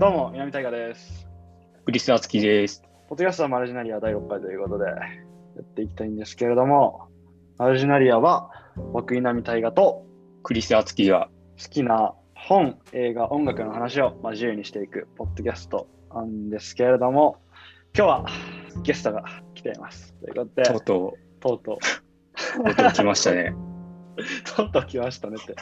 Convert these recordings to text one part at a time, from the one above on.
どうも、南大河です。クリス・アツキです。ポッドキャストはマルジナリア第6回ということで、やっていきたいんですけれども、マルジナリアは、僕、南大河とクリス・アツキが好きな本、映画、音楽の話を、まあ、自由にしていくポッドキャストなんですけれども、今日はゲストが来ています。ということで、とうととうとう、う、とうとう来ましたね。とうとう来ましたねって。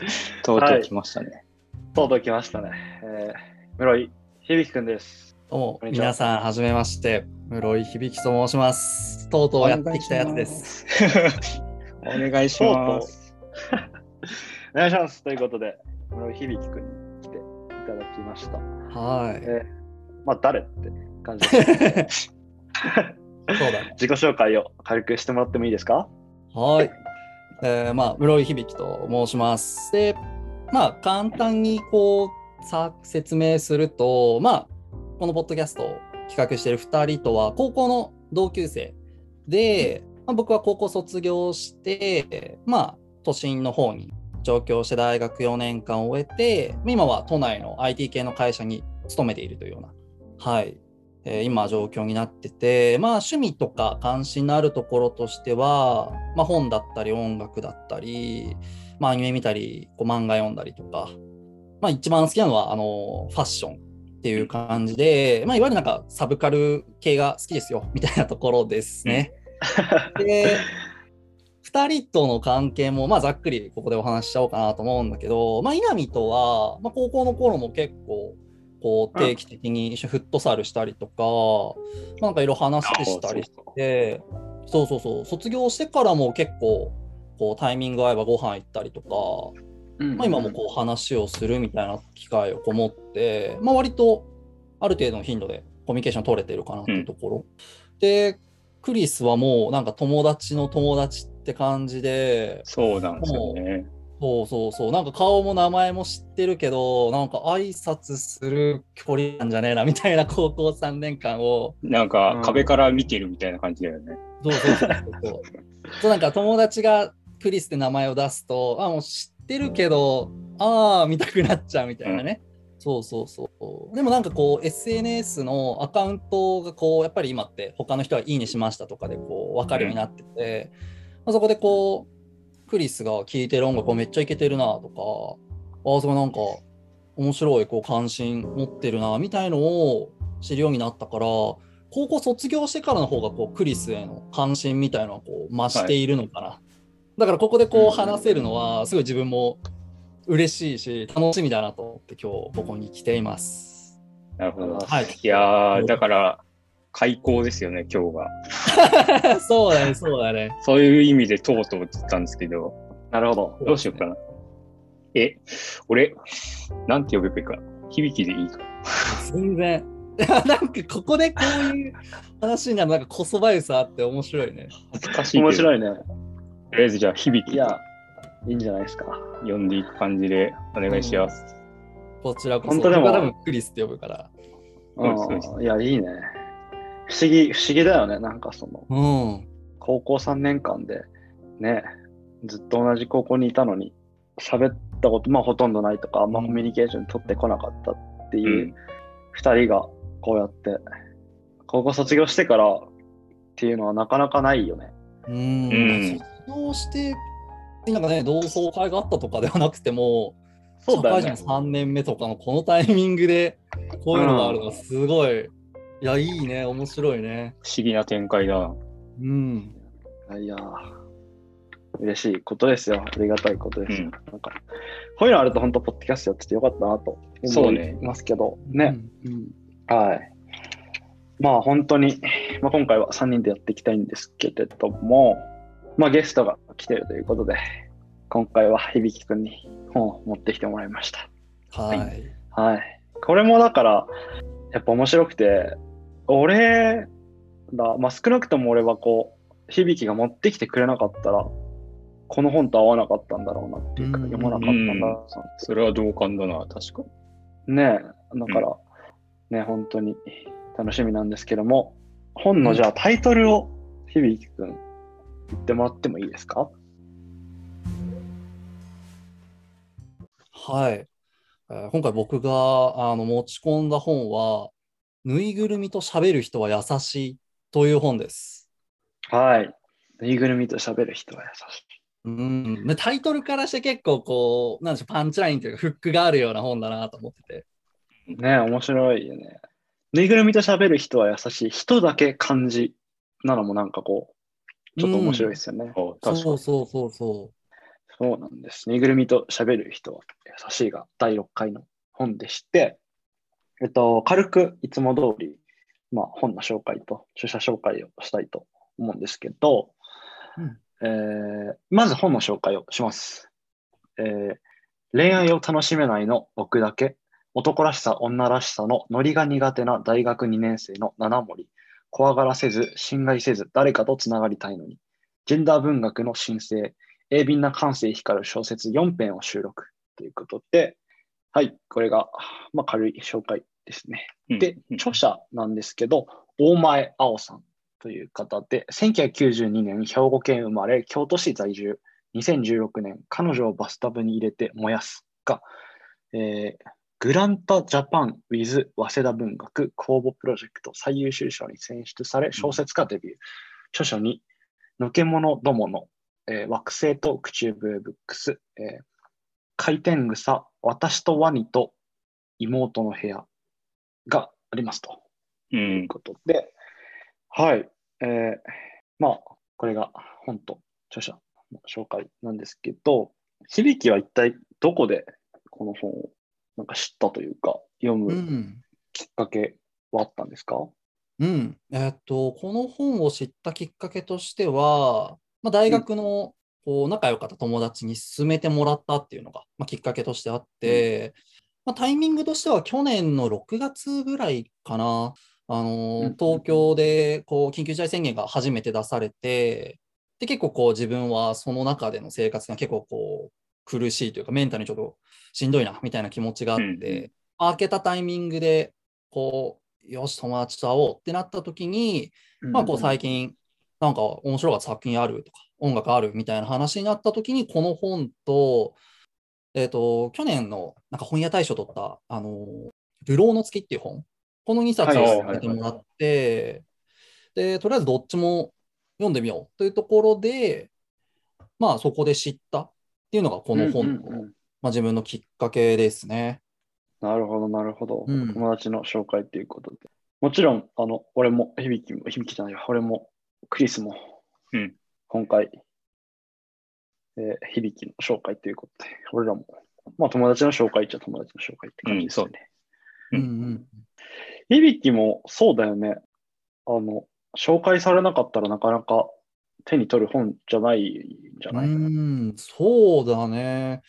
とうとう来ましたね。とうとう来ましたね。えー、室井響くんです。どうも皆さん、はじめまして。室井響と申します。とうとうやってきたやつです。お願いします。お願いします。ということで、室井響くんに来ていただきました。はい。えー、まあ、誰って感じです。そうだね。自己紹介を軽くしてもらってもいいですか？はい。えー、まあ、室井響と申します。で、まあ、簡単にこう、さ説明すると、まあ、このポッドキャストを企画している2人とは、高校の同級生で、まあ、僕は高校卒業して、まあ、都心の方に上京して大学4年間を終えて、今は都内の IT 系の会社に勤めているというような、はい、えー今状況になってて、まあ趣味とか関心のあるところとしては、まあ本だったり音楽だったり、まあアニメ見たり、こう漫画読んだりとか、まあ一番好きなのはあのファッションっていう感じで、まあいわゆるなんかサブカル系が好きですよみたいなところですね。で、2人との関係も、まあ、ざっくりここでお話ししちゃおうかなと思うんだけど、まあ、稲見とは、まあ、高校の頃も結構こう定期的に一緒にフットサルしたりとか、まあなんかいろいろ話したりして、そうそうそう、卒業してからも結構こうタイミング合えばご飯行ったりとか、まあ、今もこう話をするみたいな機会をこもって、まあ、割とある程度の頻度でコミュニケーション取れてるかなっていうところ。で、クリスはもうなんか友達の友達って感じで、そうなんですよね。そうそうそう、なんか顔も名前も知ってるけど、なんか挨拶する距離なんじゃねえなみたいな高校3年間を、なんか壁から見てるみたいな感じだよね。そうそうそうそう。そうなんか友達がクリスって名前を出すと、あ、もう知っててるけど、ああ、見たくなっちゃうみたいなね。そうそうそう。でもなんかこう SNS のアカウントがこうやっぱり今って他の人はいいねしましたとかでこう分かるようになってて、まあ、そこでこうクリスが聴いてる音楽めっちゃイケてるなとか、ああ、そこなんか面白いこう関心持ってるなみたいのを知るようになったから、高校卒業してからの方がこうクリスへの関心みたいのはこう増しているのかな。だからここでこう話せるのはすごい自分も嬉しいし楽しみだなと思って今日ここに来ています。なるほど。はい。いやー、だから、開口ですよね、今日が。そうだね、そうだね。そういう意味でとうとうって言ったんですけど、なるほど。どうしようかな。え、俺、なんて呼べばいいか。響きでいいか。全然。なんかここでこういう話になるなんかこそばゆさあって面白いね。恥ずかしい。面白いね。とりあえずじゃあ、響きいや、いいんじゃないですか。呼んでいく感じでお願いします。こちらこそ。本当でもクリスって呼ぶから。そうん、いや、いいね。不思議、不思議だよね。なんかその、うん。高校3年間で、ね、ずっと同じ高校にいたのに、喋ったこと、まあほとんどないとか、あんまコミュニケーション取ってこなかったってう。いうん二人がこうやって、高校卒業してからっていうのはなかなかないよね。うん。うん卒業して、なんかね、同窓会があったとかではなくても、そうだよね社会人。3年目とかのこのタイミングでこういうのがあるのはすごい、いや、いいね、面白いね。不思議な展開だな。うん。いやー、嬉しいことですよ。ありがたいことですよ。うんなんか、こういうのあると本当、ポッドキャストやっててよかったなと思そうねいますけど、ね。うん。うんはい。まあ本当に、まあ、今回は3人でやっていきたいんですけれども、まあゲストが来てるということで、今回は響くんに本を持ってきてもらいました。はい。はい。これもだから、やっぱ面白くて、俺ら、まあ少なくとも俺はこう、響が持ってきてくれなかったら、この本と合わなかったんだろうなっていうか、うん読まなかったんだろうなそれは同感だな、確かに。ねえ、だから、ね、本当に楽しみなんですけども、本のじゃあタイトルを響くん言ってもらってもいいですか？はい。えー今回僕があの持ち込んだ本は、ぬいぐるみと喋る人は優しいという本です。はい。ぬいぐるみと喋る人は優しい。うん、でタイトルからして結構こう、なんでしょう、パンチラインというか、フックがあるような本だなと思ってて。ね面白いよね。ぬいぐるみと喋る人は優しい。人だけ漢字なのもなんかこう、ちょっと面白いですよね。お確かに。そうそうそうそそうなんです。ぬいぐるみと喋る人は優しいが第6回の本でして、えっと、軽くいつも通り、まあ、本の紹介と著者紹介をしたいと思うんですけど、うんえーまず本の紹介をします、えー恋愛を楽しめないの僕だけ、男らしさ、女らしさのノリが苦手な大学2年生の七森、怖がらせず、侵害せず、誰かとつながりたいのに、ジェンダー文学の申請、鋭敏な感性光る小説4編を収録。ということで、はい、これが、まあ、軽い紹介ですね。うん。で、うん著者なんですけど、大前青さん。という方で、1992年兵庫県生まれ、京都市在住、2016年、彼女をバスタブに入れて燃やすが、えーグランタジャパン with 早稲田文学公募プロジェクト最優秀賞に選出され、小説家デビュー。著書に、のけものどもの、えー惑星と口笛ブックス、えー回転草、私とワニと妹の部屋がありますとう。いうんことで、はい。えーまあ、これが本と著者の紹介なんですけど、響は一体どこでこの本をなんか知ったというか、読う。うむん。きっかけはあったんですか、うん。えっと、この本を知ったきっかけとしては、まあ、大学のこう仲良かった友達に勧めてもらったっていうのが、まあ、きっかけとしてあって、まあ、タイミングとしては去年の6月ぐらいかな。あのうん東京でこう緊急事態宣言が初めて出されて、で、結構こう自分はその中での生活が結構こう苦しいというか、メンタルにちょっとしんどいなみたいな気持ちがあって、うんうん。開けたタイミングで、こう、よし、友達と会おうってなった時に、まあ、こう最近、なんか面白かった作品あるとか、音楽あるみたいな話になった時に、この本と、えっ、と、去年のなんか本屋大賞取った、あの、流浪の月っていう本、この2冊をはいはい勧めてもらって、で、とりあえずどっちも読んでみようというところで、まあそこで知ったっていうのがこの本の、うんうんうんまあ、自分のきっかけですね。なるほど、なるほど。うん友達の紹介ということで。もちろん、あの、俺も、響きも、響きじゃないよ。俺も、クリスも、うん今回、えー響きの紹介ということで、俺らも、まあ友達の紹介っちゃ友達の紹介って感じですよね。うんうんうん響きもそうだよね。あの、紹介されなかったらなかなか手に取る本じゃないんじゃうな。い、ん、そうだね。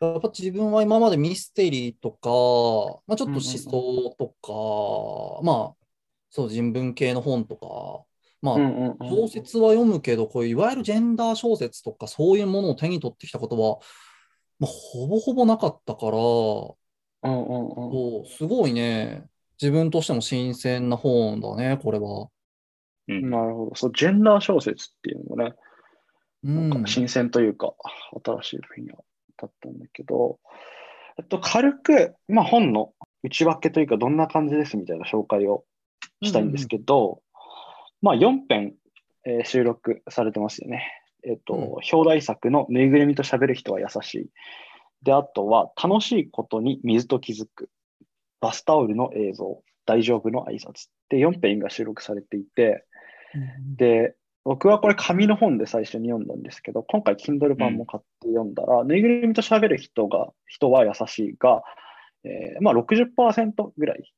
やっぱ自分は今までミステリーとか、まあ、ちょっと思想とか、まあ、そう、人文系の本とか、まあ、うんうんうん小説は読むけど、こういういわゆるジェンダー小説とか、そういうものを手に取ってきたことは、まあ、ほぼほぼなかったから、うんうんうん。すごいね、自分としても新鮮な本だね、これは。うんなるほど。そう、ジェンダー小説っていうのもね、うんなんか新鮮というか、新しい分野だったんだけど、えっと、軽く、まあ、本の内訳というか、どんな感じですみたいな紹介をしたいんですけど、まあ、4編、えー収録されてますよね。えっと、うん表題作のぬいぐるみと喋る人は優しい。で、あとは、楽しいことに水と気づく。バスタオルの映像。大丈夫の挨拶。で、4編が収録されていて、で、僕はこれ紙の本で最初に読んだんですけど、今回 Kindle 版も買って読んだら、ぬいぐるみと喋る人が、人は優しいが、えーまあ60%ぐらい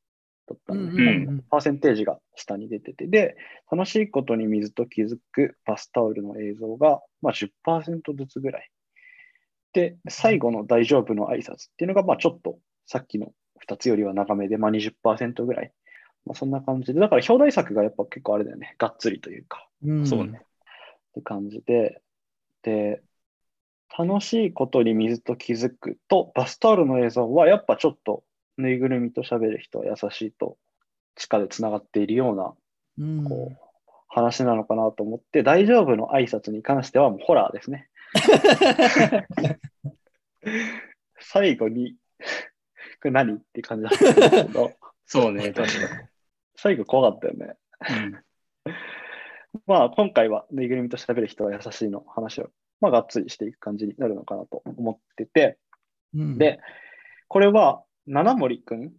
だったので、うんうんうんパーセンテージが下に出てて、で、楽しいことに水と気づくバスタオルの映像が、まあ、10%ずつぐらい。で、最後の大丈夫の挨拶っていうのが、まあちょっとさっきの2つよりは長めで、まあ20%ぐらい。まあそんな感じで、だから表題作がやっぱ結構あれだよね、がっつりというか。うん。そうね。って感じで、で、楽しいことに水と気づくと、バスタオルの映像はやっぱちょっとぬいぐるみと喋る人は優しいと地下でつながっているようなうん。こう話なのかなと思って、大丈夫の挨拶に関してはもうホラーですね。最後にこれ何？って感じだったんですけど、そうね、確か最後怖かったよね。に。まあ、今回はぬいぐるみと喋る人は優しいの話を、まあ、がっつりしていく感じになるのかなと思ってて、うんで、これは、七森くんっ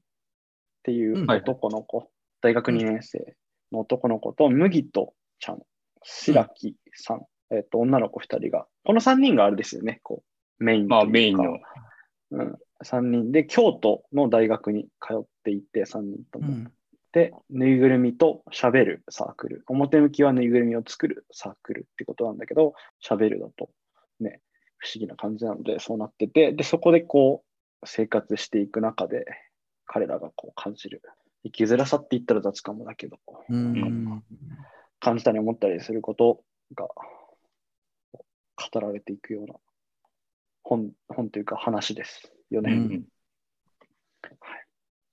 ていうんう男の子、大学2年生の男の子と、麦とちゃん、白木さん、えっと、女の子2人が、この3人があれですよね、こう、メインまあ、メインの。うん、3人で、京都の大学に通っていて、3人とも。うんで、ぬいぐるみと喋るサークル。表向きはぬいぐるみを作るサークルってことなんだけど、喋るだとね、不思議な感じなので、そうなってて、で、そこでこう、生活していく中で、彼らがこう感じる。生きづらさって言ったら雑かもだけど、うん感じたり思ったりすることが語られていくような本、本というか話ですよね。うん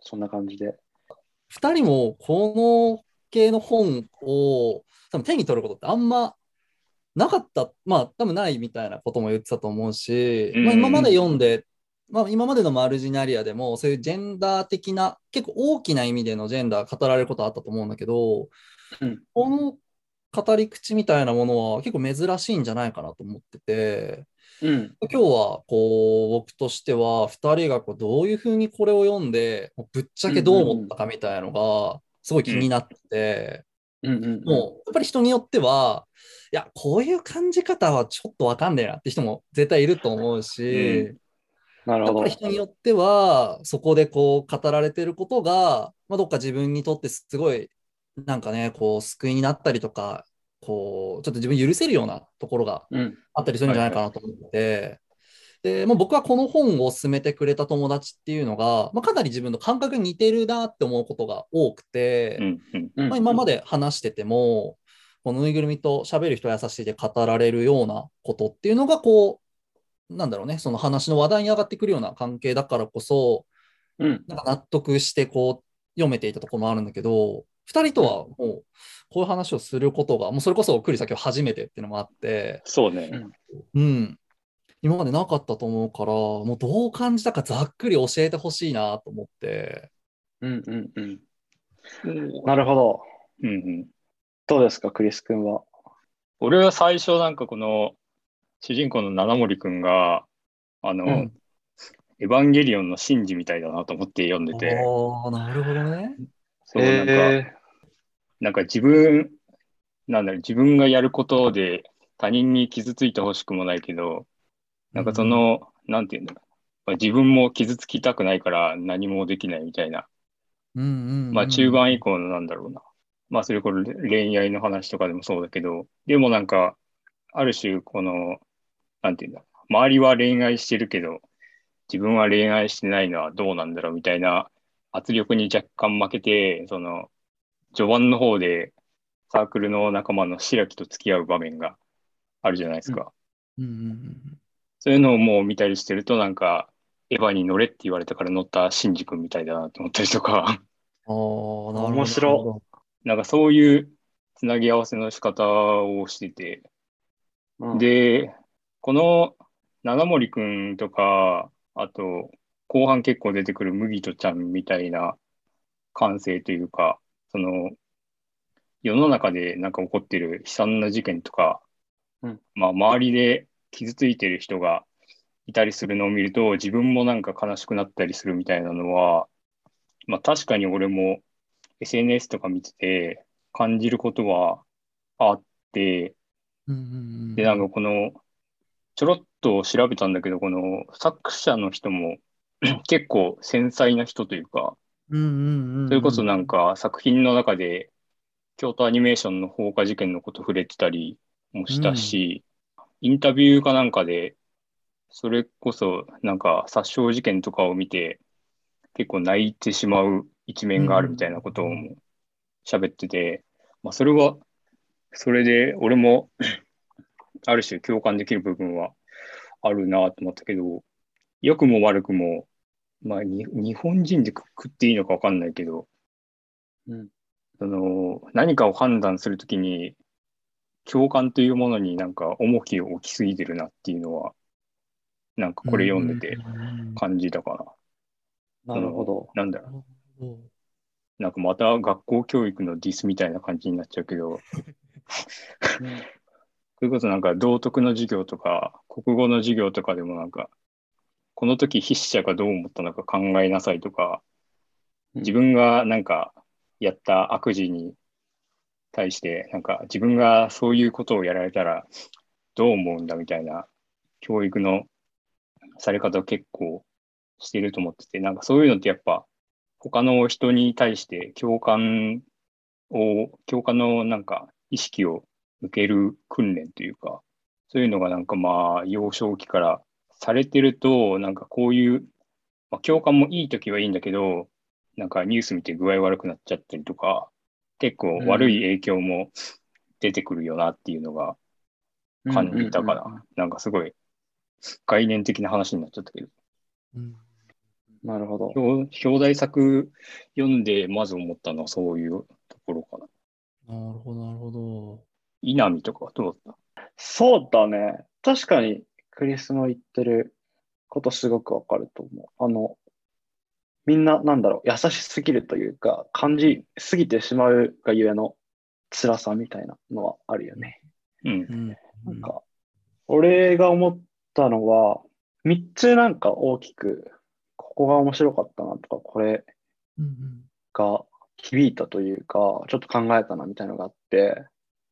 そんな感じで。二人もこの系の本を多分手に取ることってあんまなかった、まあ多分ないみたいなことも言ってたと思うし、うん。まあ、今まで読んで、まあ、今までのマルジナリアでもそういうジェンダー的な結構大きな意味でのジェンダー語られることあったと思うんだけど、うん。この語り口みたいなものは結構珍しいんじゃないかなと思ってて、うん。今日はこう僕としては2人がこうどういうふうにこれを読んでぶっちゃけどう思ったかみたいなのがすごい気になって、うんうんうん。もうやっぱり人によってはいやこういう感じ方はちょっとわかんねえなって人も絶対いると思うし、なるほどやっぱり。人によってはそこでこう語られてることが、まあ、どっか自分にとってすごいなんかねこう救いになったりとかこうちょっと自分許せるようなところがうん。あったりするんじゃないかなと思って、で、もう僕はこの本を勧めてくれた友達っていうのが、まあ、かなり自分の感覚に似てるなって思うことが多くて、まあ、今まで話してても、このぬいぐるみと喋る人は優しいで語られるようなことっていうのが、こう、なんだろうね、その話の話題に上がってくるような関係だからこそ、うん。なんか納得してこう読めていたところもあるんだけど、2人とはもうこういう話をすることが、もうそれこそ栗崎は初めてっていうのもあって、そうね。うん。今までなかったと思うから、もうどう感じたかざっくり教えてほしいなと思って。うんうんうん。なるほど。うんうんどうですか、クリス君は？俺は最初なんかこの主人公の七森くんが、あの、うんエヴァンゲリオンのシンジみたいだなと思って読んでて、ああ、なるほどね。そうなんか、えなんか自分、なんだろう、自分がやることで他人に傷ついてほしくもないけど、なんかその、なんていうんだろう、まあ自分も傷つきたくないから何もできないみたいな、うんうんうんまあ中盤以降のなんだろうな、まあそれこそ恋愛の話とかでもそうだけど、でもなんか、ある種この、なんていうんだ、周りは恋愛してるけど、自分は恋愛してないのはどうなんだろうみたいな圧力に若干負けて、その、序盤の方でサークルの仲間の白木と付き合う場面があるじゃないですか。うん。うんうんそういうのをもう見たりしてると、なんか、エヴァに乗れって言われたから乗ったシンジ君みたいだなと思ったりとか、ああ、なるほど。面白。なんかそういうつなぎ合わせの仕方をしてて、うん、で、この七森くんとか、あと、後半結構出てくる麦とちゃんみたいな感性というか、その、世の中でなんか起こってる悲惨な事件とか、うん。まあ、周りで傷ついてる人がいたりするのを見ると、自分もなんか悲しくなったりするみたいなのは、まあ、確かに俺も SNS とか見てて感じることはあって、うんうんうん。で、なんかこの、ちょろっと調べたんだけど、この作者の人も 結構繊細な人というか、それこそなんか作品の中で京都アニメーションの放火事件のこと触れてたりもしたし、インタビューかなんかで、それこそなんか殺傷事件とかを見て結構泣いてしまう一面があるみたいなことをも喋ってて、まあそれは、それで俺もある種共感できる部分はあるなと思ったけど、良くも悪くも、まあに日本人でくくっていいのかわかんないけど、うん。その何かを判断するときに共感というものになんか重きを置きすぎてるなっていうのは、なんかこれ読んでて感じたかな。るほど。なんだろう。おなんかまた学校教育のディスみたいな感じになっちゃうけど、それこそなんか道徳の授業とか、国語の授業とかでもなんか、この時筆者がどう思ったのか考えなさいとか、自分がなんかやった悪事に対して、なんか自分がそういうことをやられたらどう思うんだみたいな教育のされ方を結構してると思ってて、なんかそういうのってやっぱ他の人に対して共感を、共感のなんか意識を向ける訓練というか、そういうのがなんかまあ幼少期からされてると、なんかこういう、まあ、共感もいい時はいいんだけど、なんかニュース見て具合悪くなっちゃったりとか、結構悪い影響も出てくるよなっていうのが感じたから、うんうんうんなんかすごい概念的な話になっちゃったけど、うんなるほど。表表題作読んでまず思ったのはそういうところかな。なるほど、なるほど。稲見とかはどうだった？そうだね。確かにクリスの言ってることすごくわかると思う。あの、みんな、なんだろう、優しすぎるというか、感じすぎてしまうがゆえの辛さみたいなのはあるよね。うんう。ん。なんか、俺が思ったのは、3つなんか大きく、ここが面白かったなとか、これうんうんが響いたというか、ちょっと考えたなみたいなのがあって、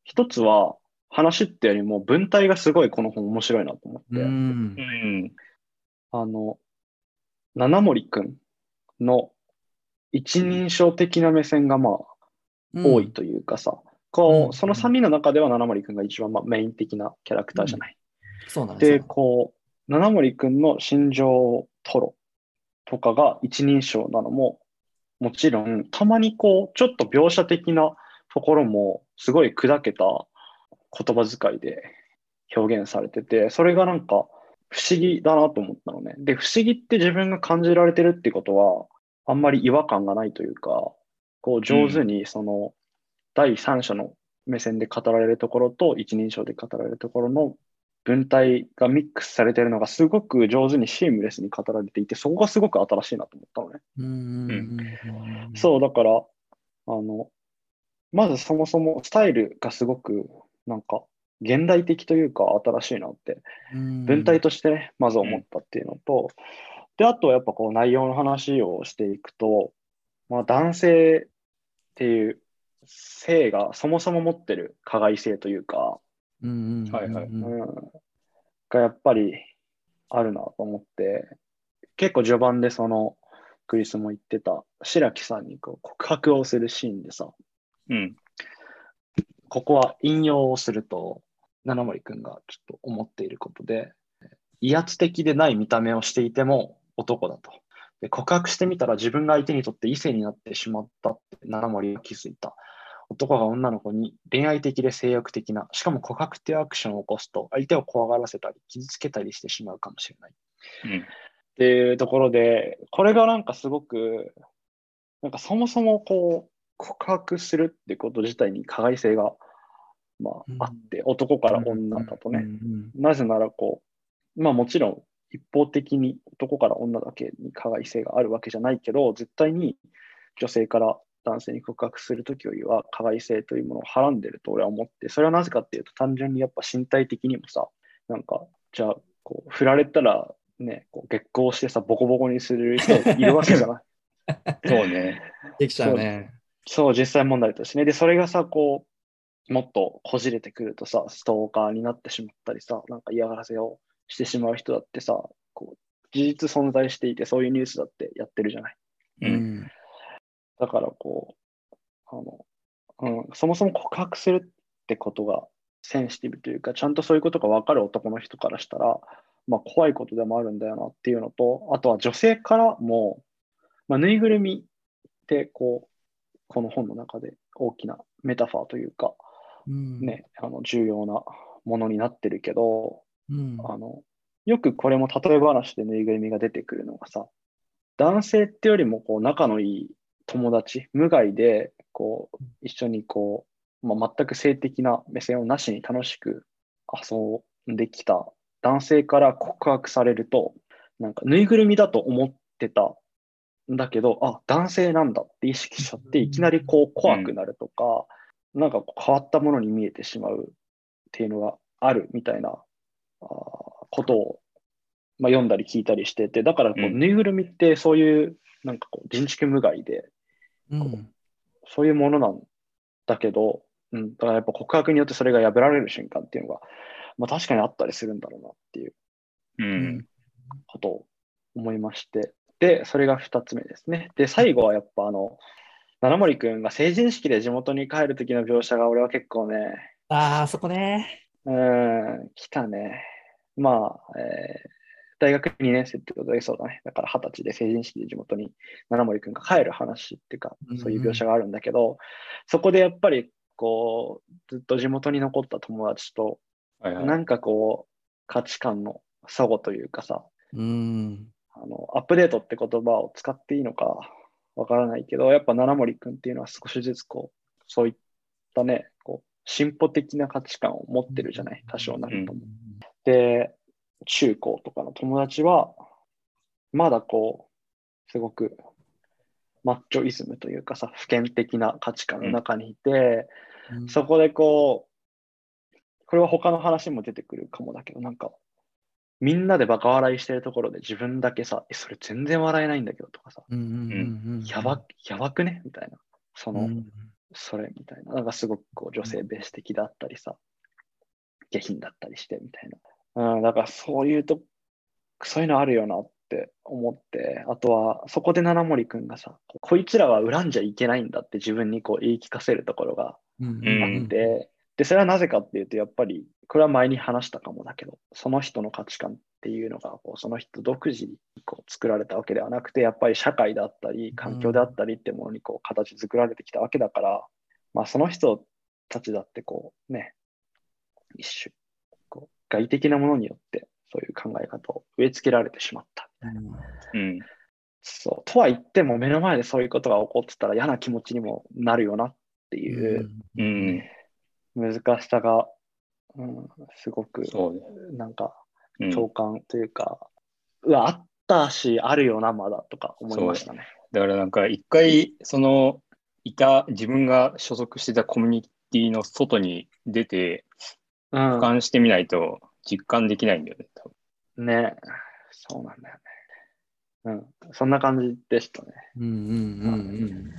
一つは、話ってよりも文体がすごいこの本面白いなと思って、うんう。ん。あの、七森くんの一人称的な目線がまあ多いというかさ、こうんう、その3人の中では七森くんが一番まあメイン的なキャラクターじゃない。そうなんですで、よ。こう、七森くんの心情トロとかが一人称なのも、もちろん、たまにこう、ちょっと描写的なところも、すごい砕けた言葉遣いで表現されてて、それがなんか不思議だなと思ったのね。で、不思議って自分が感じられてるってことは、あんまり違和感がないというか、こう、上手にその、第三者の目線で語られるところと一人称で語られるところの文体がミックスされてるのがすごく上手にシームレスに語られていて、そこがすごく新しいなと思ったのね。うん。そう、だから、あの、まずそもそもスタイルがすごくなんか現代的というか新しいなって、うん。文体としてね、まず思ったっていうのと、で、あとはやっぱこう内容の話をしていくと、まあ男性っていう性がそもそも持ってる加害性というか、がやっぱりあるなと思って、結構序盤でそのクリスも言ってた白木さんにこう告白をするシーンでさ、うん。ここは引用をすると、七森くんがちょっと思っていることで、威圧的でない見た目をしていても男だと。で告白してみたら自分が相手にとって異性になってしまったって七森は気づいた。男が女の子に恋愛的で性欲的な、しかも告白っていうアクションを起こすと相手を怖がらせたり傷つけたりしてしまうかもしれない。うん。っていうところで、これがなんかすごく、なんかそもそもこう、告白するってこと自体に加害性が、まうんあ、あって、男から女だとね。うんなぜならこう、まあもちろん一方的に男から女だけに加害性があるわけじゃないけど、絶対に女性から男性に告白するときよりは加害性というものをはらんでると俺は思って、それはなぜかっていうと単純にやっぱ身体的にもさ、なんか、じゃあ、こう、振られたらね、こう月光してさ、ボコボコにする人いるわけじゃない。そうね。できちゃうね。そう、実際問題としてね。で、それがさ、こう、もっとこじれてくるとさ、ストーカーになってしまったりさ、なんか嫌がらせをしてしまう人だってさ、こう、事実存在していて、そういうニュースだってやってるじゃない。う。うんん。だからこう、あの、うん、そもそも告白するってことがセンシティブというか、ちゃんとそういうことが分かる男の人からしたら、まあ怖いことでもあるんだよなっていうのと、あとは女性からも、まあ、ぬいぐるみってこう、この本の中で大きなメタファーというか、うん。ね、あの重要なものになってるけど、うん。あの、よくこれも例え話でぬいぐるみが出てくるのがさ、男性ってよりもこう仲のいい友達、無害でこう一緒にこう、まあ、全く性的な目線をなしに楽しく遊んできた男性から告白されると、なんかぬいぐるみだと思ってただけど、あ、男性なんだって意識しちゃって、いきなりこう怖くなるとか、なんかこう変わったものに見えてしまうっていうのがあるみたいなあーことを、まあ、読んだり聞いたりしてて、だからこう、うん。ぬいぐるみってそういうなんかこう人畜無害で、うん。そういうものなんだけど、うん、だからやっぱ告白によってそれが破られる瞬間っていうのが、まあ、確かにあったりするんだろうなっていうう。うんん。ことを思いまして、で、それが2つ目ですね。で、最後はやっぱあの、七森くんが成人式で地元に帰る時の描写が俺は結構ね、ああ、そこね。うーん、来たね。まあ、えー大学2年生ってことでそうだね。だから二十歳で成人式で地元に七森くんが帰る話っていうかうんう、んそういう描写があるんだけど、そこでやっぱりこう、ずっと地元に残った友達と、はいはい。なんかこう、価値観の齟齬というかさ、うん。あの、アップデートって言葉を使っていいのかわからないけど、やっぱ七森くんっていうのは少しずつこう、そういったね、こう、進歩的な価値観を持ってるじゃない、多少なりとも。で、中高とかの友達は、まだこう、すごく、マッチョイズムというかさ、普遍的な価値観の中にいて、うん。そこでこう、これは他の話も出てくるかもだけど、なんか、みんなでバカ笑いしてるところで自分だけさ、え、それ全然笑えないんだけどとかさ、うんうんうんうんやば、やばくね？みたいな。その、うんそれみたいな。なんかすごくこう女性ベース的だったりさ、下品だったりしてみたいな。うん、だからそういうと、そういうのあるよなって思って、あとはそこで七森くんがさ、こいつらは恨んじゃいけないんだって自分にこう言い聞かせるところがうんうんあって、で、それはなぜかっていうと、やっぱり、これは前に話したかもだけど、その人の価値観っていうのが、こうその人独自にこう作られたわけではなくて、やっぱり社会であったり、環境であったりってものにこう形作られてきたわけだから、まあその人たちだってこうね、一種、こう外的なものによって、そういう考え方を植え付けられてしまった。うん。そう。とは言っても、目の前でそういうことが起こってたら嫌な気持ちにもなるよなっていう、うん。難しさが、うん、すごく、そうね。なんか、うん共感というか、うわ、あったし、あるよな、まだとか思いましたね。だからなんか一回、その、いた、自分が所属してたコミュニティの外に出て、うん俯瞰してみないと実感できないんだよね、多分。ね、そうなんだよね。うん、そんな感じでしたね。うんうんうん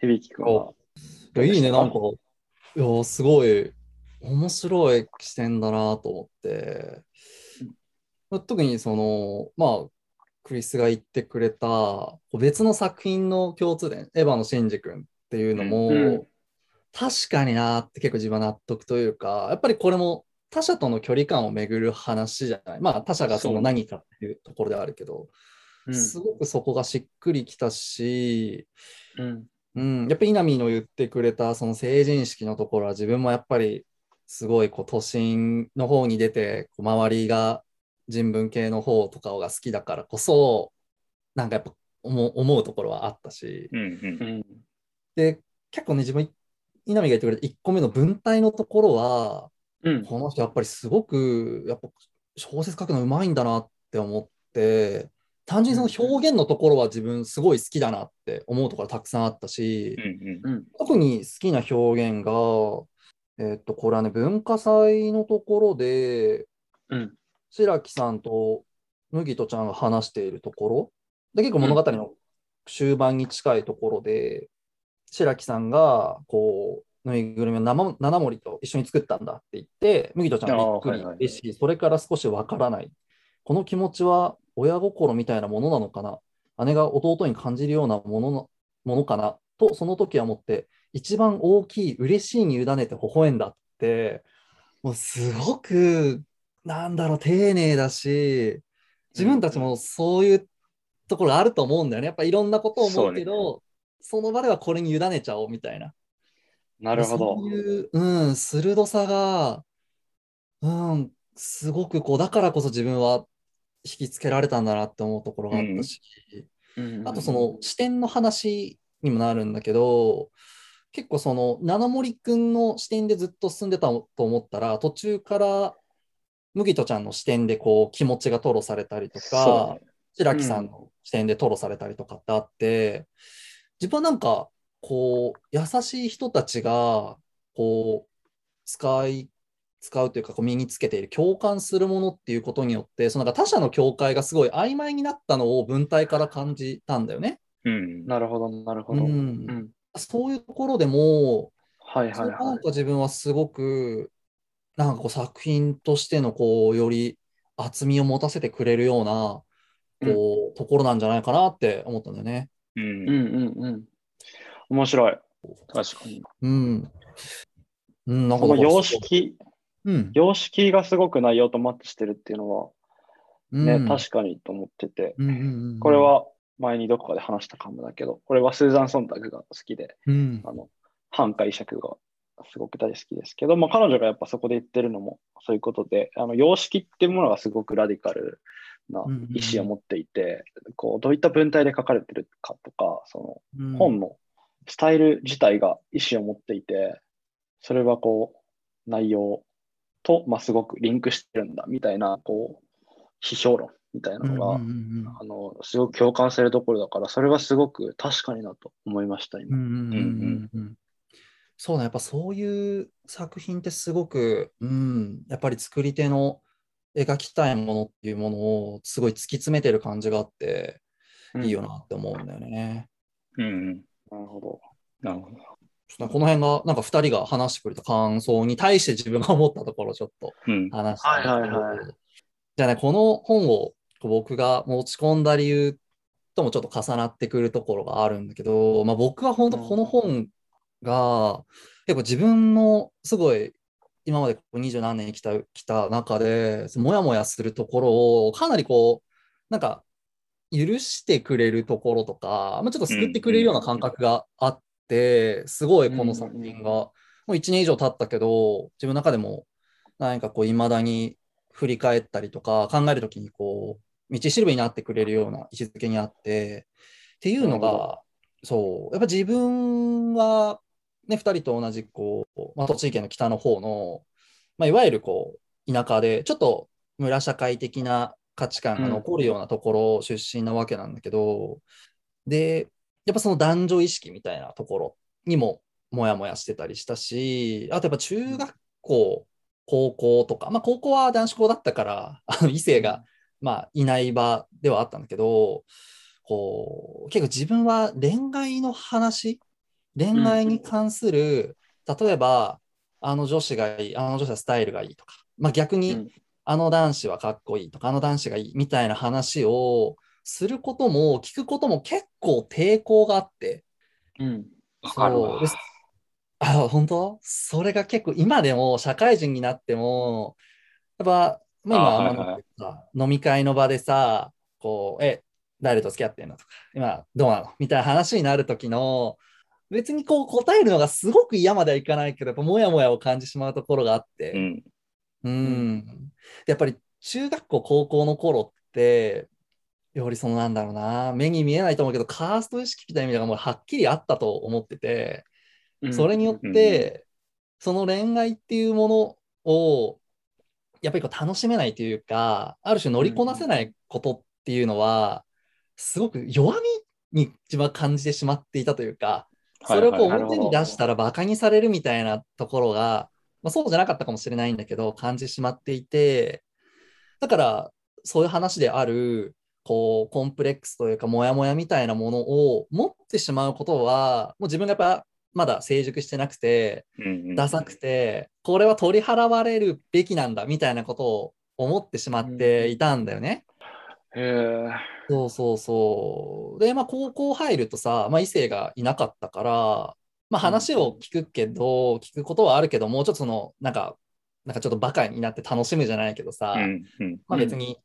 響くんは。うん。いやいいね、なんか、いや、すごい面白い視点だなと思って、特にその、まあ、クリスが言ってくれた別の作品の共通点、エヴァのシンジ君っていうのも、うんうん。確かになって結構自分は納得というか、やっぱりこれも他者との距離感をめぐる話じゃない。まあ他者がその何かっていうところではあるけど、うん。すごくそこがしっくりきたし、うん。うん、やっぱり稲見の言ってくれたその成人式のところは自分もやっぱりすごいこう都心の方に出てこう周りが人文系の方とかが好きだからこそなんかやっぱ思う思うところはあったし。うんう。うん。んで結構ね自分稲見が言ってくれた1個目の文体のところはうん。この人やっぱりすごくやっぱ小説書くのうまいんだなって思って単純にその表現のところは自分すごい好きだなって思うところたくさんあったし、うんうんうん。特に好きな表現が、えっと、これはね、文化祭のところで、うん。白木さんと麦とちゃんが話しているところ、で結構物語の終盤に近いところで、白木さんが、こう、ぬいぐるみを七七森と一緒に作ったんだって言って、麦とちゃんがびっくあーはいはいりし、それから少しわからない。この気持ちは親心みたいなものなのかな。姉が弟に感じるようなもののものかな。と、その時は思って、一番大きい嬉しいに委ねて微笑んだって、もうすごく、なんだろう、丁寧だし、自分たちもそういうところあると思うんだよね。やっぱいろんなことを思うけど、その場ではこれに委ねちゃおうみたいな。なるほどそう。いう、うん、鋭さが、うん、すごくこう、だからこそ自分は引きつけられたんだなって思うところがあったし、うんあとその視点の話にもなるんだけど、結構その七森くんの視点でずっと進んでたと思ったら、途中から麦とちゃんの視点でこう気持ちが吐露されたりとかね、白木さんの視点で吐露されたりとかってあって、自分はなんか、こう、優しい人たちが、こう、使い、使うというか、こう身につけている、共感するものっていうことによって、そのなんか他者の境界がすごい曖昧になったのを文体から感じたんだよね。うん。なるほど、なるほど。うんうんそういうところでも、はいはいはそれがなんか自分はすごく、なんかこう作品としてのこう、より厚みを持たせてくれるような、こう、ところなんじゃないかなって思ったんだよね。うんい。うんうんうん。面白い。確かに。うん。うん、なんか様式、うん。様式がすごく内容とマッチしてるっていうのは、ね、うん確かにと思ってて、うんうんうんこれ、は前にどこかで話したかもだけど、これはスーザン・ソンタグが好きで、うん。あの、反解釈がすごく大好きですけど、まあ、彼女がやっぱそこで言ってるのもそういうことで、あの様式っていうものがすごくラディカルなうんうんうん。意思を持っていて、こうどういった文体で書かれてるかとか、そうん。の本のスタイル自体が意思を持っていて、それはこう内容と、まあ、すごくリンクしてるんだみたいな、こう、批評論みたいなのが、うんうんうんあの、すごく共感するところだから、それはすごく確かになと思いました、今。うんうんうんうんうんそうね、やっぱそういう作品ってすごく、うん、やっぱり作り手の描きたいものっていうものをすごい突き詰めてる感じがあって、いいよなって思うんだよね。うんうん。なるほど。なるほど。この辺が、なんか2人が話してくれた感想に対して自分が思ったところをちょっとうん。話したんだけどはいはいはいじゃあね、この本を僕が持ち込んだ理由ともちょっと重なってくるところがあるんだけど、まあ、僕は本当この本が結構自分のすごい今までここ二十何年生きたきた中で、もやもやするところをかなりこう、なんか許してくれるところとか、まあ、ちょっと救ってくれるような感覚があって、すごいこの作品が、もう1年以上経ったけど、自分の中でも何かこう、いまだに振り返ったりとか、考えるときにこう、道しるべになってくれるような位置づけにあって、っていうのが、そう、やっぱ自分は、ね、2人と同じこう、まあ、栃木県の北の方の、まあ、いわゆるこう田舎で、ちょっと村社会的な価値観が残るようなところ出身なわけなんだけど、で、やっぱその男女意識みたいなところにももやもやしてたりしたし、あとやっぱ中学校、高校とか、まあ高校は男子校だったから、あの異性が、まあ、いない場ではあったんだけど、こう、結構自分は恋愛の話、恋愛に関する、例えば、あの女子がいい、あの女子はスタイルがいいとか、まあ逆に、うんあの男子はかっこいいとか、あの男子がいいみたいな話をすることも、聞くことも結構抵抗があって、うん。わかるわそうです。あ、本当？それが結構、今でも社会人になっても、やっぱ、まあ、今、あはいはい飲み会の場でさ、こう、え、誰と付き合ってんのとか、今、どうなのみたいな話になるときの、別にこう答えるのがすごく嫌まではいかないけど、やっぱもやもやを感じてしまうところがあって、うん。うん。でやっぱり中学校、高校の頃って、よりそのなんだろうな、目に見えないと思うけど、カースト意識みたいな意味がもうはっきりあったと思ってて、それによって、その恋愛っていうものを、やっぱりこう楽しめないというか、ある種乗りこなせないことっていうのは、すごく弱みに自分は感じてしまっていたというか、それをこう表に出したらバカにされるみたいなところが、まあ、そうじゃなかったかもしれないんだけど、感じてしまっていて、だからそういう話である、こう、コンプレックスというか、モヤモヤみたいなものを持ってしまうことは、もう自分がやっぱまだ成熟してなくて、ダサくて、これは取り払われるべきなんだみたいなことを思ってしまっていたんだよね。へえ。そうそうそう。で、まあ、高校入るとさ、まあ、異性がいなかったから、まあ、話を聞くけど、聞くことはあるけど、もうちょっとその、なんか、なんかちょっとバカになって楽しむじゃないけどさ、まあ、別に、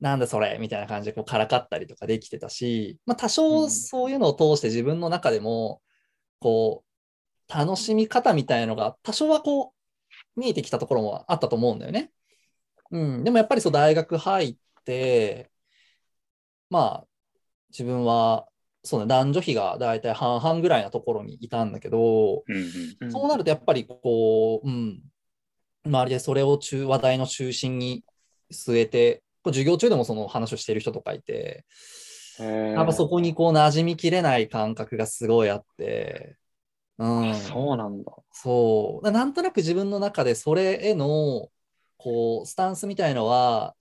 なんだそれみたいな感じでこうからかったりとかできてたし、まあ、多う少んそういうのを通して自分の中でも、こう、楽しみ方みたいなのが多少はこう、見えてきたところもあったと思うんだよね。うん。でもやっぱりそう大学入って、まあ、自分は、そうね、男女比が大体半々ぐらいなところにいたんだけど、うんうんうんそうなるとやっぱりこう、うん、周りでそれを中話題の中心に据えて、授業中でもその話をしている人とかいて、ややっぱそこにこう馴染みきれない感覚がすごいあって、うん。そうなんだ。そう。だなんとなく自分の中でそれへの、こう、スタンスみたいのは、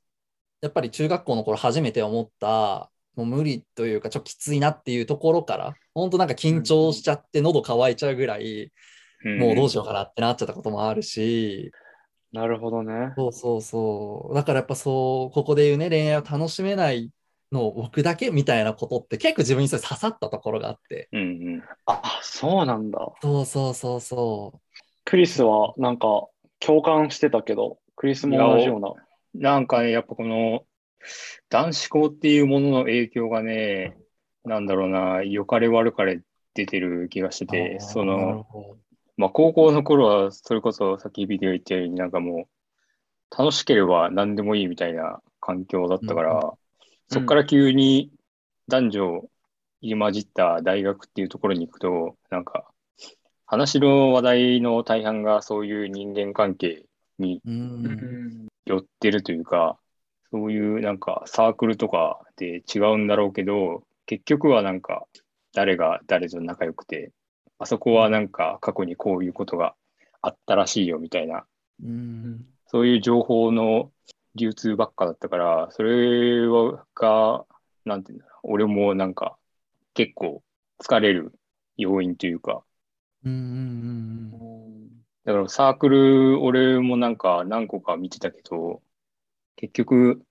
やっぱり中学校の頃初めて思った、もう無理というか、ちょっときついなっていうところから、本当なんか緊張しちゃって喉乾いちゃうぐらい、もうどうしようかなってなっちゃったこともあるし、なるほどね。そうそうそう。だからやっぱそう、ここで言うね、恋愛を楽しめないの僕だけみたいなことって結構自分にそれ刺さったところがあって。うんうん。あ、そうなんだ。そうそうそうそクリスはなんか共感してたけど、クリスも同じような。なんかね、やっぱこの男子校っていうものの影響がね、なんだろうな、良かれ悪かれ出てる気がしてう。て、その、まあ高校の頃はそれこそさっきビデオ言ったようになんかもう楽しければ何でもいいみたいな環境だったから、うんそこから急に男女入り混じった大学っていうところに行くと、なんか話の話題の大半がそういう人間関係に寄ってるというか、そういうなんかサークルとかで違うんだろうけど、結局はなんか誰が誰と仲良くて、あそこはなんか過去にこういうことがあったらしいよみたいな、うん。そういう情報の流通ばっかだったから、それが、なんていうんだろう、俺もなんか結構疲れる要因というか、うんうんだからサークル、俺もなんか何個か見てたけど、結局、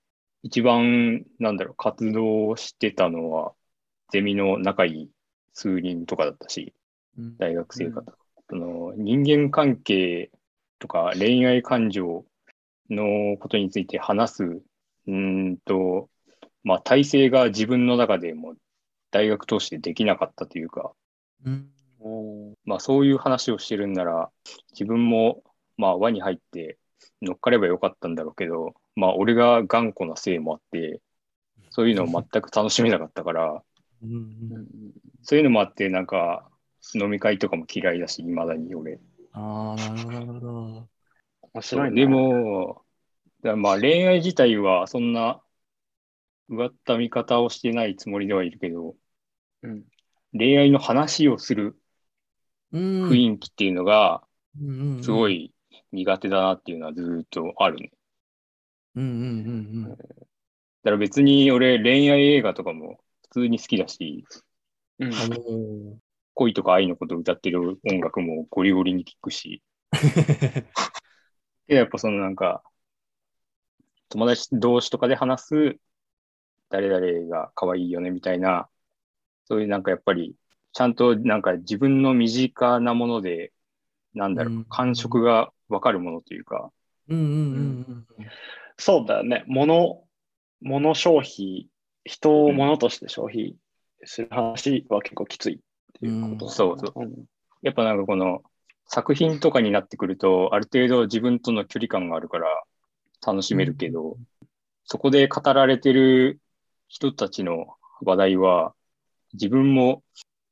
一番、なんだろう、活動してたのは、ゼミの仲いい数人とかだったし、うん。大学生活。その人間関係とか恋愛感情のことについて話す、うーんと、まあ、体制が自分の中でも大学通してできなかったというか、うん。まあそういう話をしてるんなら、自分もまあ輪に入って乗っかればよかったんだろうけど、まあ俺が頑固なせいもあって、そういうのを全く楽しめなかったから、うん。うんそういうのもあって、なんか飲み会とかも嫌いだし、未だに俺。ああ、なるほど。面白いね。で、も、まあ恋愛自体はそんなうがった見方をしてないつもりではいるけど、うん恋愛の話をするうん。雰囲気っていうのがうんすご。い苦手だなっていうのはずーっとあるね。うんうんうんだから別に俺恋愛映画とかも普通に好きだし、うん恋とか愛のことを歌ってる音楽もゴリゴリに聴くし、ー でやっぱそのなんか、友達同士とかで話す誰々が可愛いよねみたいな、そういうなんかやっぱり、ちゃんとなんか自分の身近なもので、なんだろうん。う、感触がわかるものというか、うんうんうんそうだよね。物、物消費、人を物として消費する話は結構きついっていうことだね、そうそう。うん。やっぱなんかこの作品とかになってくると、ある程度自分との距離感があるから楽しめるけど、そこで語られてる人たちの話題は、自分も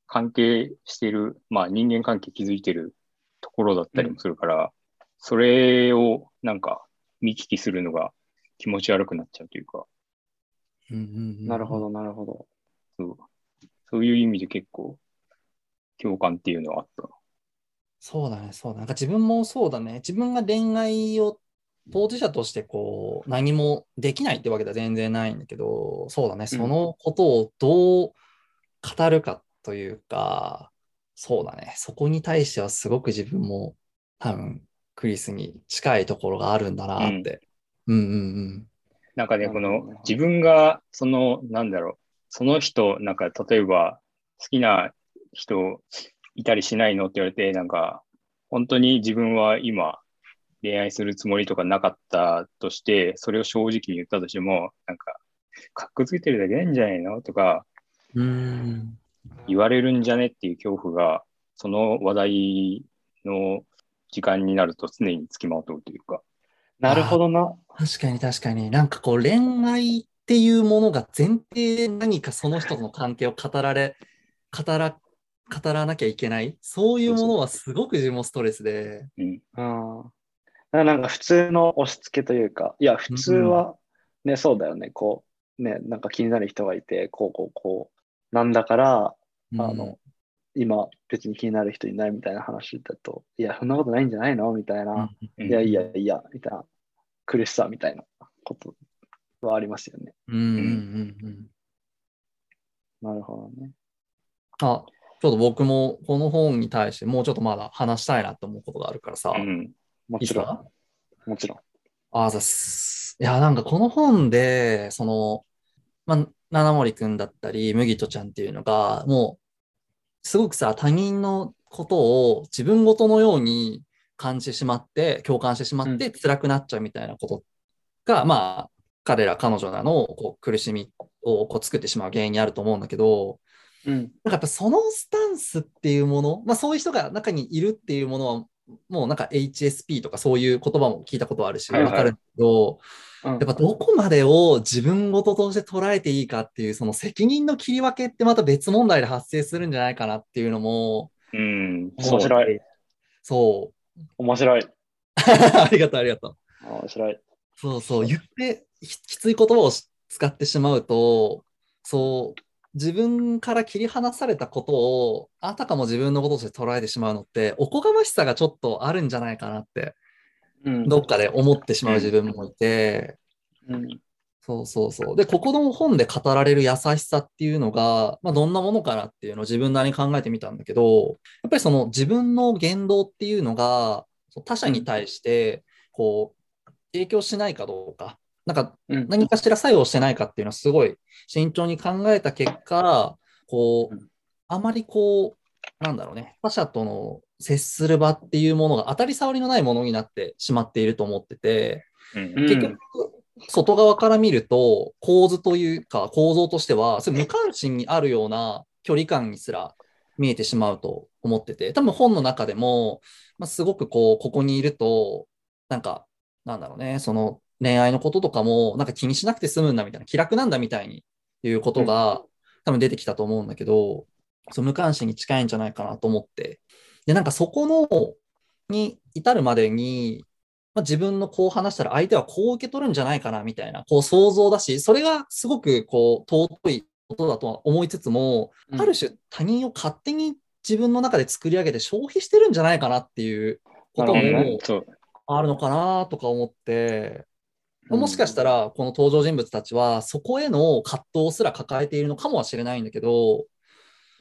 関係してる、まあ人間関係築いてるところだったりもするから、それをなんか見聞きするのが気持ち悪くなっちゃうというか、うんうんうん。なるほど、なるほど。そうそういう意味で結構共感っていうのはあった。そうだね、そうだ。なんか自分もそうだね。自分が恋愛を当事者としてこう何もできないってわけでは全然ないんだけど、そうだね、そのことをどう語るかというか、そうだね、そこに対してはすごく自分も多分クリスに近いところがあるんだなって。うん。うんなんかね、こなるほど。の自分が、その、なんだろう、その人、なんか例えば好きな人いたりしないのって言われて、なんか、本当に自分は今恋愛するつもりとかなかったとして、それを正直に言ったとしても、なんか、かっこつけてるだけなんじゃないのとかうん。うん。言われるんじゃねっていう恐怖が、その話題の時間になると常につきまとうというか。なるほどな。確かに確かに。なんかこう恋愛っていうものが前提で何かその人との関係を語られ、語ら、語らなきゃいけない。そういうものはすごく自分もストレスで。うん。うん。なんか普通の押し付けというか、いや、普通はね、そうだよね。こね、なんか気になる人がいて、こうこうこう、なんだから、あの、今別に気になる人いないみたいな話だと、いや、そんなことないんじゃないの？みたいな、うんいやいやいや、みたいな、苦しさみたいなことはありますよね。うんうんうんうん。なるほどね。あ、ちょっと僕もこの本に対してもうちょっとまだ話したいなと思うことがあるからさ、いうん。もちろん。もちろん。あざっす。いや、なんかこの本で、その、まあ、七森くんだったり、麦とちゃんっていうのが、もう、すごくさ、他人のことを自分ごとのように感じてしまって、共感してしまって、辛くなっちゃうみたいなことが、まあ、彼ら、彼女らのこう苦しみをこう作ってしまう原因にあると思うんだけど、うん。なんかやっぱそのスタンスっていうもの、まあそういう人が中にいるっていうものは、もうなんか HSP とかそういう言葉も聞いたことあるし、はいはいわかるけど、うんやっぱどこまでを自分事として捉えていいかっていう、その責任の切り分けってまた別問題で発生するんじゃないかなっていうのも、うん。面白い。そう。面白い。ありがとう、ありがとう。面白い。そうそう、言ってききつい言葉をし使ってしまうと、そう、自分から切り離されたことを、あたかも自分のこととして捉えてしまうのって、おこがましさがちょっとあるんじゃないかなって、うん。どっかで思ってしまう自分もいて、うん。そうそうそう。で、ここの本で語られる優しさっていうのが、まあ、どんなものかなっていうのを自分なりに考えてみたんだけど、やっぱりその自分の言動っていうのが、他者に対して、こう、影響しないかどうか、なんかうん。何かしら作用してないかっていうのはすごい慎重に考えた結果、こううん、あまりこう、なんだろうね、他者との接する場っていうものが当たり障りのないものになってしまっていると思ってて、結局、外側から見ると、構図というか、構造としては、それ無関心にあるような距離感にすら見えてしまうと思ってて、多分本の中でも、まあ、すごくこう、ここにいると、なんか、なんだろうね、その恋愛のこととかも、なんか気にしなくて済むんだみたいな、気楽なんだみたいにいうことが、多分出てきたと思うんだけど、そう無関心に近いんじゃないかなと思って。で、なんかそこの、に至るまでに、まあ、自分のこう話したら相手はこう受け取るんじゃないかなみたいな、こう想像だし、それがすごくこう尊いことだとは思いつつも、うんある種他人を勝手に自分の中で作り上げて消費してるんじゃないかなっていうことも。あるのかなとか思って、うんもしかしたらこの登場人物たちはそこへの葛藤すら抱えているのかもしれないんだけど、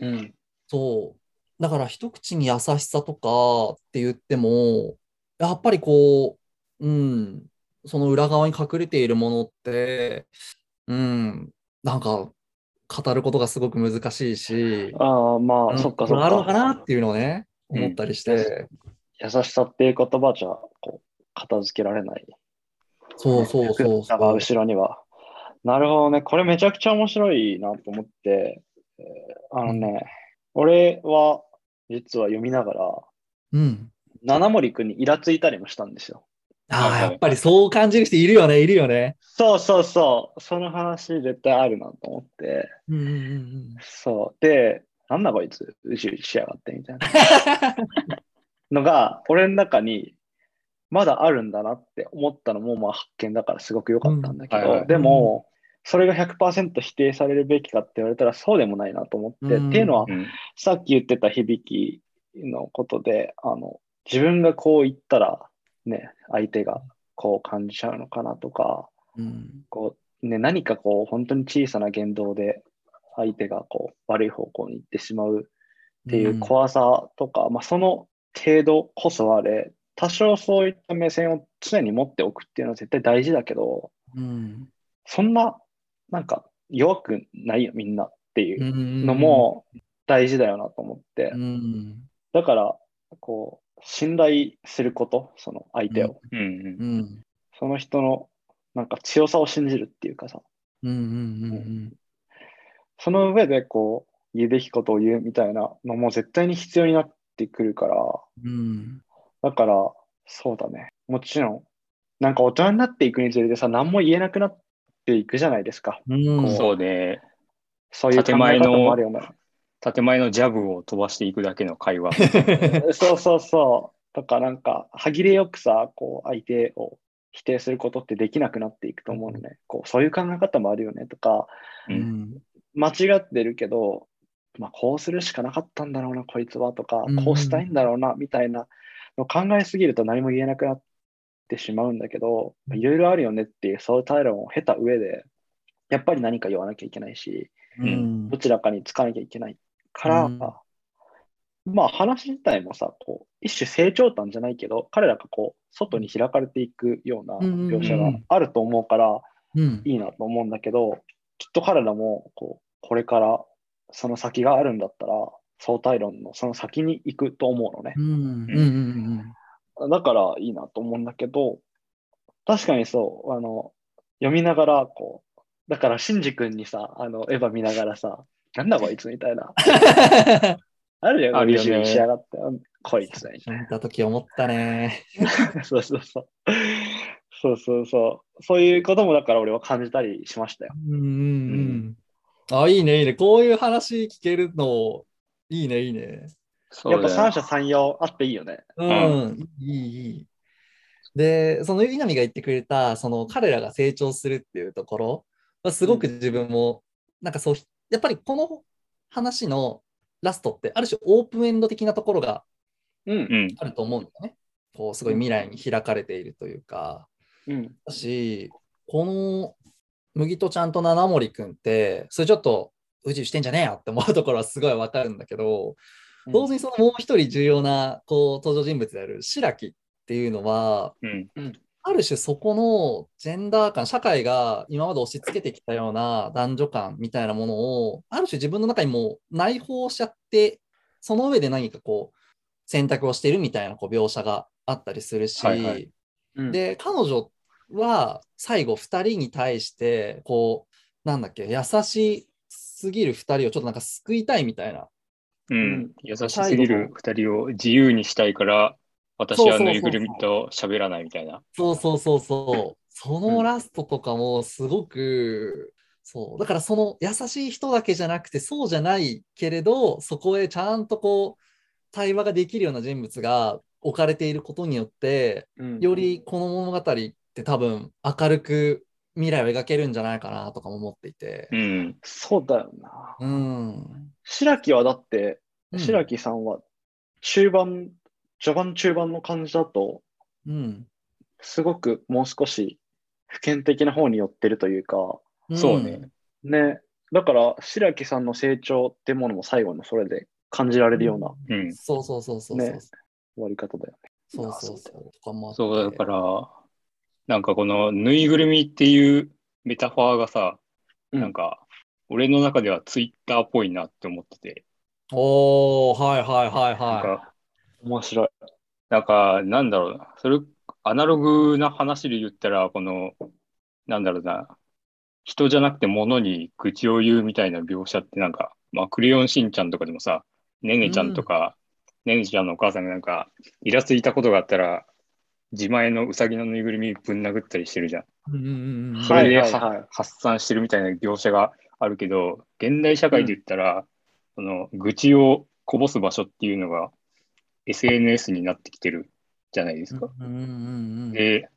うん。そう。だから一口に優しさとかって言っても、やっぱりこう、うん、その裏側に隠れているものって、うん、なんか語ることがすごく難しいし、ああ、まあ、うん。そっかそっあるのかか。なっていうのをね、うん。思ったりして、優しさっていう言葉じゃ、こう、片付けられない。そうそうそう複雑な後ろには。なるほどね。これめちゃくちゃ面白いなと思って、えーあのね、俺は実は読みながら、うん。七森くんにイラついたりもしたんですよ。ああ、やっぱりそう感じる人いるよね、いるよね。そうそうそう。その話絶対あるなと思って。うんうんうんそう。で、なんだこいつ、うじうじしやがってみたいな のが、俺の中にまだあるんだなって思ったのも、まあ発見だからすごく良かったんだけど、でも、それが100%否定されるべきかって言われたらそうでもないなと思って、うん。っていうのは、うん。さっき言ってた響きのことで、あの、自分がこう言ったら、ね、相手がこう感じちゃうのかなとか、うん。こう、ね、何かこう、本当に小さな言動で、相手がこう、悪い方向に行ってしまうっていう怖さとか、まあ、その程度こそあれ、多少そういった目線を常に持っておくっていうのは絶対大事だけど、うんそんな、なんか弱くないよ、みんなっていうのも大事だよなと思って。う、んだから、こう、信頼すること、その相手を、うんう。んその人のなんか強さを信じるっていうかさ、その上でこう、言うべきことを言うみたいなのも絶対に必要になってくるから、うんだから、そうだね。もちろん、なんか大人になっていくにつれてさ、何も言えなくなっていくじゃないですか。うんそうね。そういう考え建前の方もあるよね。建前のジャブを飛ばしていくだけの会話。そうそうそう。とか、なんか、歯切れよくさ、こう、相手を否定することってできなくなっていくと思うのね。こうそういう考え方もあるよねとか、う。うんん。間違ってるけど、まあ、こうするしかなかったんだろうな、こいつはとかうん、こうしたいんだろうな、みたいな考えすぎると何も言えなくなってしまうんだけど、うん。いろいろあるよねっていう、そういう対論を経た上で、やっぱり何か言わなきゃいけないし、うん。どちらかにつかなきゃいけないから、うん。まあ話自体もさ、こう一種成長端じゃないけど、彼らがこう外に開かれていくような描写があると思うから、うん。いいなと思うんだけど、きっと彼らもこうこれからその先があるんだったら、相対論のその先に行くと思うのねう。ん。うん。うん。だからいいなと思うんだけど、確かにそう、あの、読みながら、こう、だから、シンジ君にさ、あの、エヴァ見ながらさ、なんだこいつみたいな。あるよね、あるよねビジュにしやがって、うんこいつね。見たとき思ったね。そうそうそう。そうそうそう。そういうこともだから俺は感じたりしましたよ。うんうんうん。あ、いいね、いいね。こういう話聞けるの、いいね、いいね。やっぱ三者三様あっていいよね。うん、いい、いい。で、その稲見が言ってくれた、その彼らが成長するっていうところは、すごく自分も、なんかそう、やっぱりこの話のラストって、ある種オープンエンド的なところがうんう。ん。あると思うんだよね。こう、すごい未来に開かれているというか、うん。だし、この麦とちゃんと七森くんって、それちょっと宇宙してんじゃねえよって思うところはすごいわかるんだけど、同時にそのもう一人重要なこう登場人物である白木っていうのは、うん。ある種そこのジェンダー感、社会が今まで押し付けてきたような男女感みたいなものを、ある種自分の中にもう内包しちゃって、その上で何かこう選択をしているみたいなこう描写があったりするし、はいはい。うん、で、彼女は最後2人に対して、こう、なんだっけ、優しすぎる2人をちょっとなんか救いたいみたいな。ううんん。優しすぎる二人を自由にしたいから、私はぬいぐるみと喋らないみたいな。そうそうそうそう。そのラストとかもすごく、そう。だからその優しい人だけじゃなくて、そうじゃないけれど、そこへちゃんとこう、対話ができるような人物が置かれていることによって、うんよりこの物語って多分明るく未来を描けるんじゃないかなとかも思っていて。うん。そうだよな。うん。白木はだって、うん白木さんは中盤、序盤中盤の感じだと、うん。すごくもう少し普遍的な方に寄ってるというか、そうね。ね、だから白木さんの成長ってものも最後のそれで感じられるようなうん。うん。そうそうそうそうそう。ね終わり方だよね。そうそうそう。そう、だから、なんかこのぬいぐるみっていうメタファーがさ、うん。なんか、俺の中ではツイッターっぽいなって思ってて、おー、はいはいはいなんはか、面白い。なんか、なんだろうな、それ、アナログな話で言ったら、この、なんだろうな、人じゃなくて物に愚痴を言うみたいな描写ってなんか、まあ、クレヨンしんちゃんとかでもさ、ねねちゃんとか、ねねちゃんのお母さんがなんか、イラついたことがあったら、自前のうさぎのぬいぐるみぶん殴ったりしてるじゃん。い。うんうんうんうんそれでは、はいはいはい発散してるみたいな描写があるけど、現代社会で言ったら、その愚痴をこぼす場所っていうのが SNS になってきてるじゃないですか。うんうんうんうんで、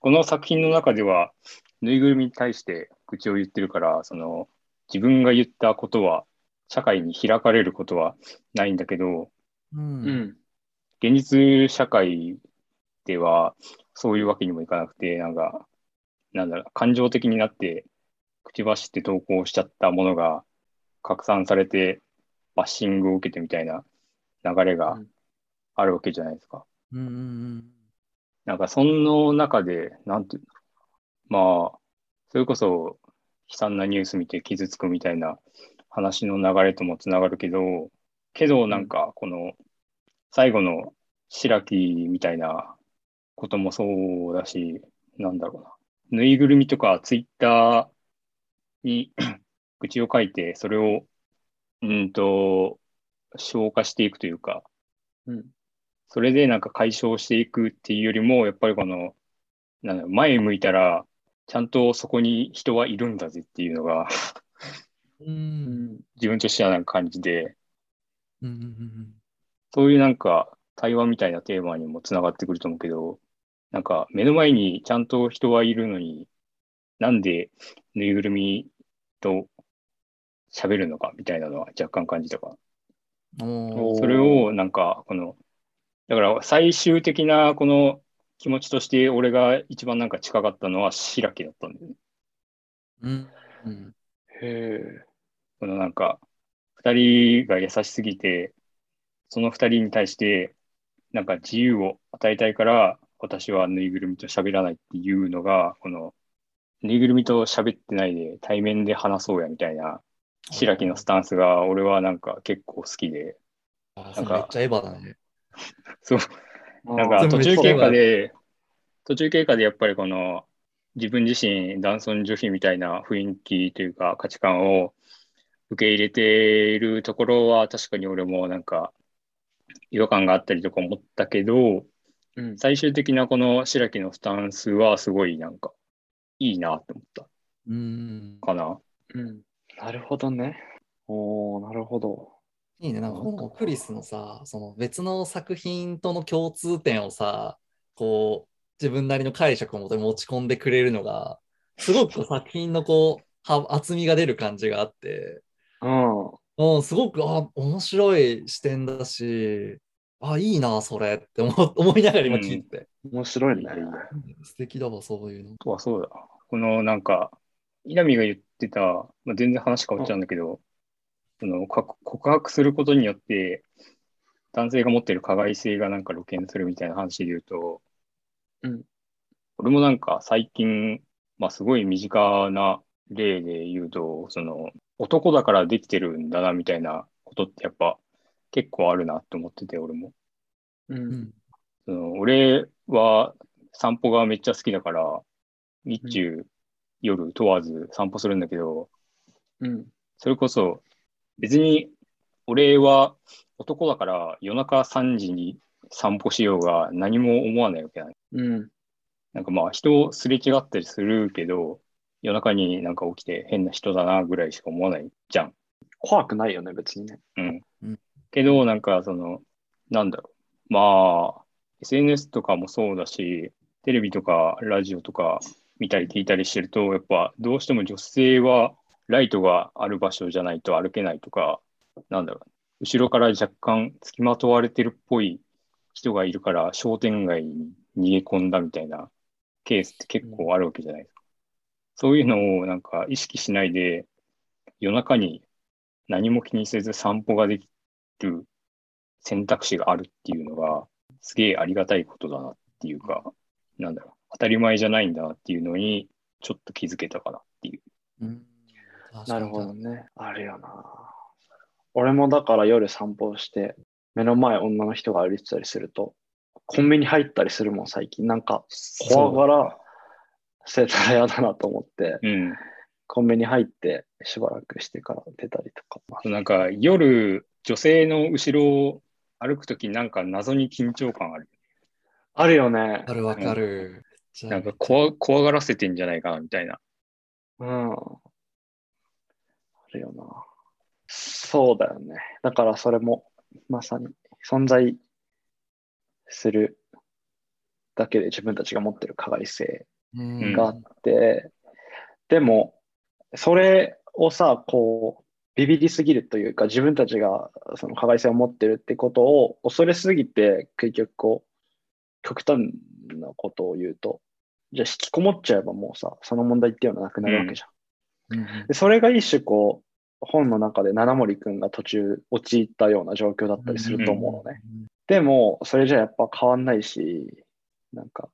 この作品の中では、ぬいぐるみに対して愚痴を言ってるから、その自分が言ったことは、社会に開かれることはないんだけど、ううんん。現実社会ではそういうわけにもいかなくて、なんか、なんだろう、感情的になって、口走って投稿しちゃったものが拡散されて、バッシングを受けてみたいな流れがうん。あるわけじゃないですか。うんうんなんか、その中で、なんていうのまあ、それこそ悲惨なニュース見て傷つくみたいな話の流れともつながるけど、けどなんか、この最後の白木みたいなこともそうだし、なんだろうな。ぬいぐるみとかツイッターに 愚痴を書いて、それを、うんと、消化していくというか、うん。それでなんか解消していくっていうよりも、やっぱりこの、なんだろう前向いたら、ちゃんとそこに人はいるんだぜっていうのが、うんうん自分としてはなんか感じで、うんうんそういうなんか対話みたいなテーマにもつながってくると思うけど、なんか目の前にちゃんと人はいるのに、なんでぬいぐるみと喋るのかみたいなのは若干感じたかな。それをなんかこの、だから最終的なこの気持ちとして俺が一番なんか近かったのは白木だったんだよね。うん。うん。へえ。このなんか、二人が優しすぎて、その二人に対して、なんか自由を与えたいから、私はぬいぐるみと喋らないっていうのが、この、ぬいぐるみと喋ってないで対面で話そうやみたいな、白木のスタンスが俺はなんか結構好きで、あなんかめっちゃエヴァだね。そう、なんか途中経過で、途中経過でやっぱりこの自分自身男尊女卑みたいな雰囲気というか価値観を受け入れているところは確かに俺もなんか違和感があったりとか思ったけど、うん。最終的なこの白木のスタンスはすごいなんかいいなって思ったうん。かな。うん。なるほどね。おー、なるほど。いいね。なんかこのクリスのさ、その別の作品との共通点をさ、こう、自分なりの解釈をもとに持ち込んでくれるのが、すごく作品のこう、は厚みが出る感じがあって、うん。うん、すごく、あ、面白い視点だし、あ、いいな、それって思 思いながら今聞いてて、面白いね。素敵だわ、そういうの。あそうだ。このなんか、稲見が言ってた、まあ、全然話変わっちゃうんだけど、そのか告白することによって、男性が持ってる加害性がなんか露見するみたいな話で言うと、うん。俺もなんか最近、まあすごい身近な例で言うと、その男だからできてるんだなみたいなことってやっぱ結構あるなって思ってて、俺も。う。うんん。その俺は散歩がめっちゃ好きだから、日中、夜問わず散歩するんだけど、うん。それこそ別に俺は男だから夜中3時に散歩しようが何も思わないわけだね。うん。なんかまあ人をすれ違ったりするけど、夜中になんか起きて変な人だなぐらいしか思わないじゃん。怖くないよね、別にね。うんうん。けど、なんかその、なんだろう。まあ、SNS とかもそうだし、テレビとかラジオとか見たり聞いたりしてると、やっぱどうしても女性はライトがある場所じゃないと歩けないとか、なんだろう。後ろから若干付きまとわれてるっぽい人がいるから商店街に逃げ込んだみたいなケースって結構あるわけじゃないですか。そういうのをなんか意識しないで夜中に何も気にせず散歩ができる選択肢があるっていうのがすげえありがたいことだなっていうか、なんだろう、当たり前じゃないんだなっていうのにちょっと気づけたかなっていう。うんなるほど。ね。あるよな。俺もだから夜散歩して、目の前女の人が歩いてたりすると、コンビニ入ったりするもん、最近。なんか、怖がらせたら嫌だなと思って、うん。コンビニ入ってしばらくしてから出たりとか。なんか夜、女性の後ろを歩くときなんか謎に緊張感ある。あるよねわ。かるわかる。なんか怖怖がらせてんじゃないかなみたいな。うん。あるよな。そうだよね。だからそれも、まさに存在するだけで自分たちが持ってる加害性うんがあって、でも、それをさ、こう、ビビりすぎるというか、自分たちがその加害性を持ってるってことを恐れすぎて、結局こう、極端なことを言うと、じゃあ引きこもっちゃえばもうさ、その問題っていうのはなくなるわけじゃん。うんでそれが一種こう、本の中で七森くんが途中陥ったような状況だったりすると思うのね。でも、それじゃやっぱ変わんないし、なんか、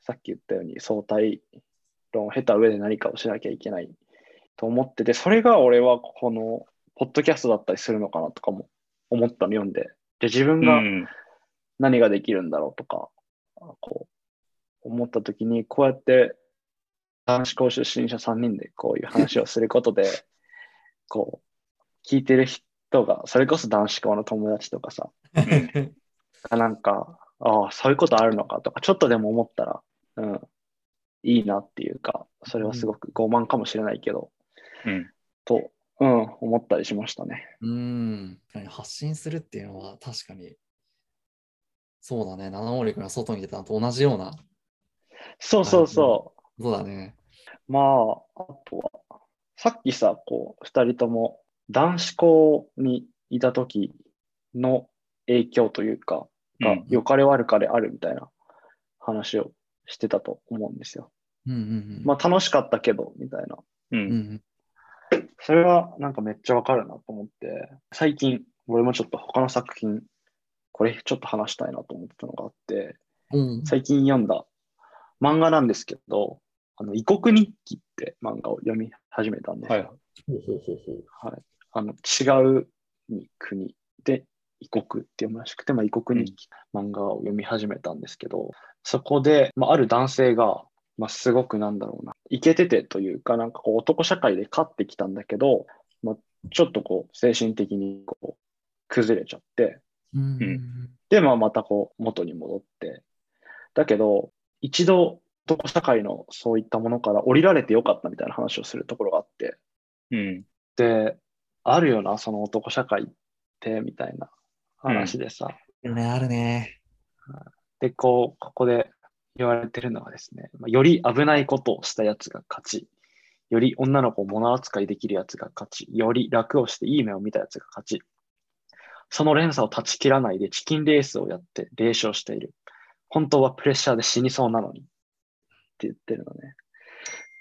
さっき言ったように相対論を経た上で何かをしなきゃいけないと思ってて、それが俺はこの、ポッドキャストだったりするのかなとかも思ったの読んで、で自分がうん。何ができるんだろうとか、こう、思ったときに、こうやって男子校出身者3人でこういう話をすることで、こう、聞いてる人が、それこそ男子校の友達とかさ、なんか、ああ、そういうことあるのかとか、ちょっとでも思ったら、うん、いいなっていうか、それはすごく傲慢かもしれないけど、うん。と、うん、思ったりしましたね。うん。発信するっていうのは確かにそうだね。七森君が外に出たのと同じようなそうそうそことだね。う。まあ、あとは、さっきさ、こう、二人とも男子校にいた時の影響というか、がうん良かれ悪かれあるみたいな話をしてたと思うんですよ。うんうんうん。まあ楽しかったけど、みたいな。う。うんんそれはなんかめっちゃわかるなと思って、最近俺もちょっと他の作品、これちょっと話したいなと思ってたのがあって、うん。最近読んだ漫画なんですけど、あの異国日記って漫画を読み始めたんです。はい、あの違う国で異国って読むらしくて、まあ、異国日記、漫画を読み始めたんですけど、そこで、まあ、ある男性が、まあ、すごくなんだろうな、イケててというか、なんかこう男社会で勝ってきたんだけど、まあ、ちょっとこう精神的にこう崩れちゃって、うん。うん。で、まあ、またこう元に戻って、だけど、一度男社会のそういったものから降りられてよかったみたいな話をするところがあって、うん。で、あるよな、その男社会って、みたいな話でさ。あるね、あるね。で、こう、ここで言われてるのはですね、まあより危ないことをしたやつが勝ち、より女の子を物扱いできるやつが勝ち、より楽をしていい目を見たやつが勝ち、その連鎖を断ち切らないでチキンレースをやって霊障している。本当はプレッシャーで死にそうなのに。って言ってるのね。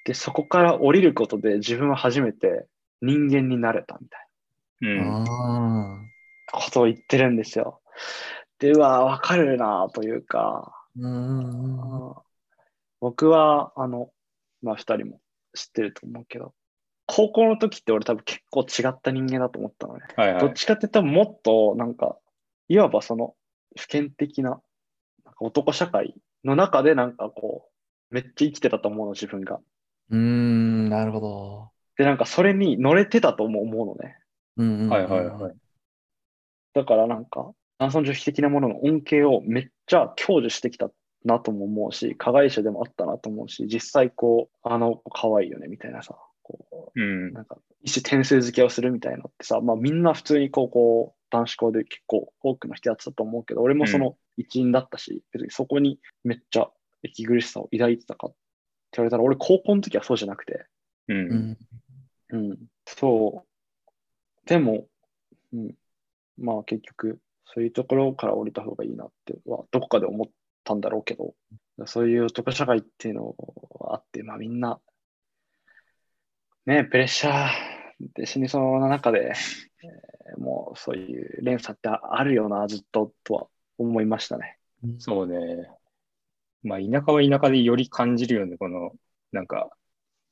で、そこから降りることで自分は初めて人間になれたみたいな。うん。ことを言ってるんですよ。で、うわ、わかるなというか、うん。僕は、あの、まあ、二人も知ってると思うけど、高校の時って俺多分結構違った人間だと思ったのね。はいはい。どっちかって言ったらもっと、なんか、いわばその、不健的な、なんか男社会の中でなんかこう、めっちゃ生きてたと思うの、自分が。うーん、なるほど。で、なんかそれに乗れてたとも思うのね。うんうんうんはいはいはい。だからなんか、男尊女卑的なものの恩恵をめっちゃ享受してきたなとも思うし、加害者でもあったなと思うし、実際こう、あの子可愛いよねみたいなさ、こうんう、。なんか、一種点数付けをするみたいなのってさ、まあみんな普通に高校、男子校で結構多くの人やってたと思うけど、俺もその一員だったし、別にそこにめっちゃ息苦しさを抱いてたかって言われたら、俺高校の時はそうじゃなくて、う。うんん。うん、そう。でも、うん、まあ結局、そういうところから降りた方がいいなっては、どこかで思ったんだろうけど、そういう男社会っていうのがあって、まあみんな、ね、プレッシャーで死にそうな中で、えーもうそういう連鎖ってあるよな、ずっととは思いましたね。そうね。まあ、田舎は田舎でより感じるよね、この、なんか、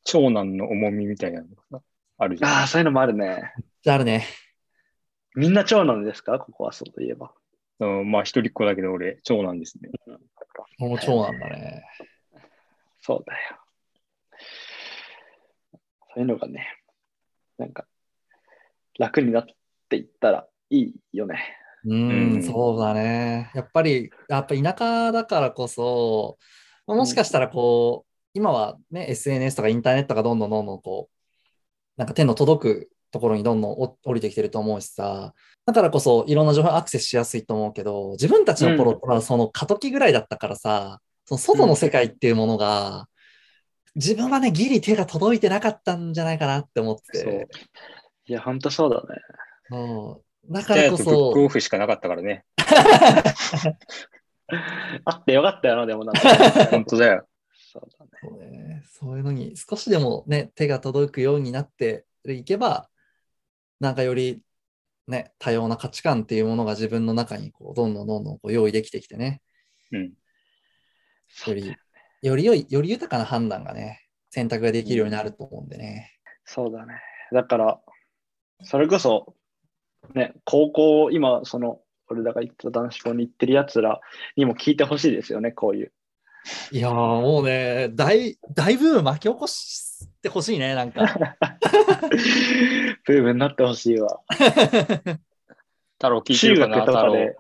長男の重みみたいなのがさあるじゃん。ああ、そういうのもあるね。あるね。みんな長男ですか？ここはそうといえば。うんまあ、一人っ子だけど、俺、長男ですね。もう長男だね。そうだよ。そういうのがね、なんか、楽になっていったらいいよね。ううんん、そうだね。やっぱり、やっぱ田舎だからこそ、まあもしかしたらこう、今はね、SNS とかインターネットがどんどんどんどんこう、なんか手の届くところにどんどんお降りてきてると思うしさ、だからこそいろんな情報にアクセスしやすいと思うけど、自分たちの頃はその過渡期ぐらいだったからさ、その外の世界っていうものが、自分はね、ギリ手が届いてなかったんじゃないかなって思ってそうて。。いや、ほんとそうだね。そうだじゃあ、からこブックそ、オフしかなかったからね。あってよかったよな、でもなんか。本当だよ。そうだね。そうね、そういうのに少しでもね、手が届くようになっていけば、なんかよりね、多様な価値観っていうものが自分の中にこうどんどんどんどんこう用意できてきてね、うん。より、より良い、より豊かな判断がね、選択ができるようになると思うんでね。そうだね。だから、それこそ、ね、高校、今、その、俺らが行った男子校に行ってるやつらにも聞いてほしいですよね、こういう。いやーもうね、大、大ブーム巻き起こしてほしいね、なんか。ブームになってほしいわ。太郎聞いて中るかな、学と太郎かで。。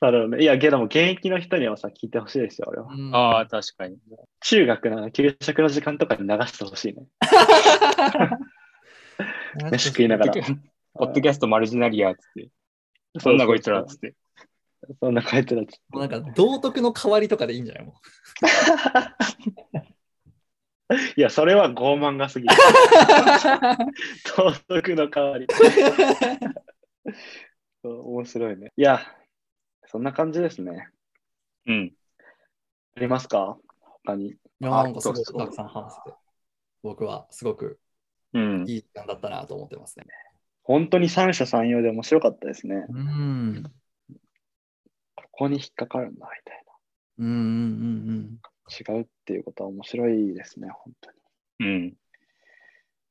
なるほどね。いや、けども、現役の人にはさ、聞いてほしいですよ、俺は。うんああ、確かに。中学の給食の時間とかに流してほしいね。飯食いながら。ポッドキャストマルジナリアっつって。そんなこいつらっつって。そんな書いてたらちもうなんか道徳の代わりとかでいいんじゃないもょっといや、それは傲慢がすぎる。道徳の代わり。面白いね。いや、そんな感じですね。うん。ありますか？他に。いやなんかすごくたくさん話せて、僕はすごくうん。いい時間だったなと思ってますね。本当に三者三様で面白かったですね。うん。ここに引っかかるんだ、みたいうんうんうんな。違うっていうことは面白いですね、本当に。うん。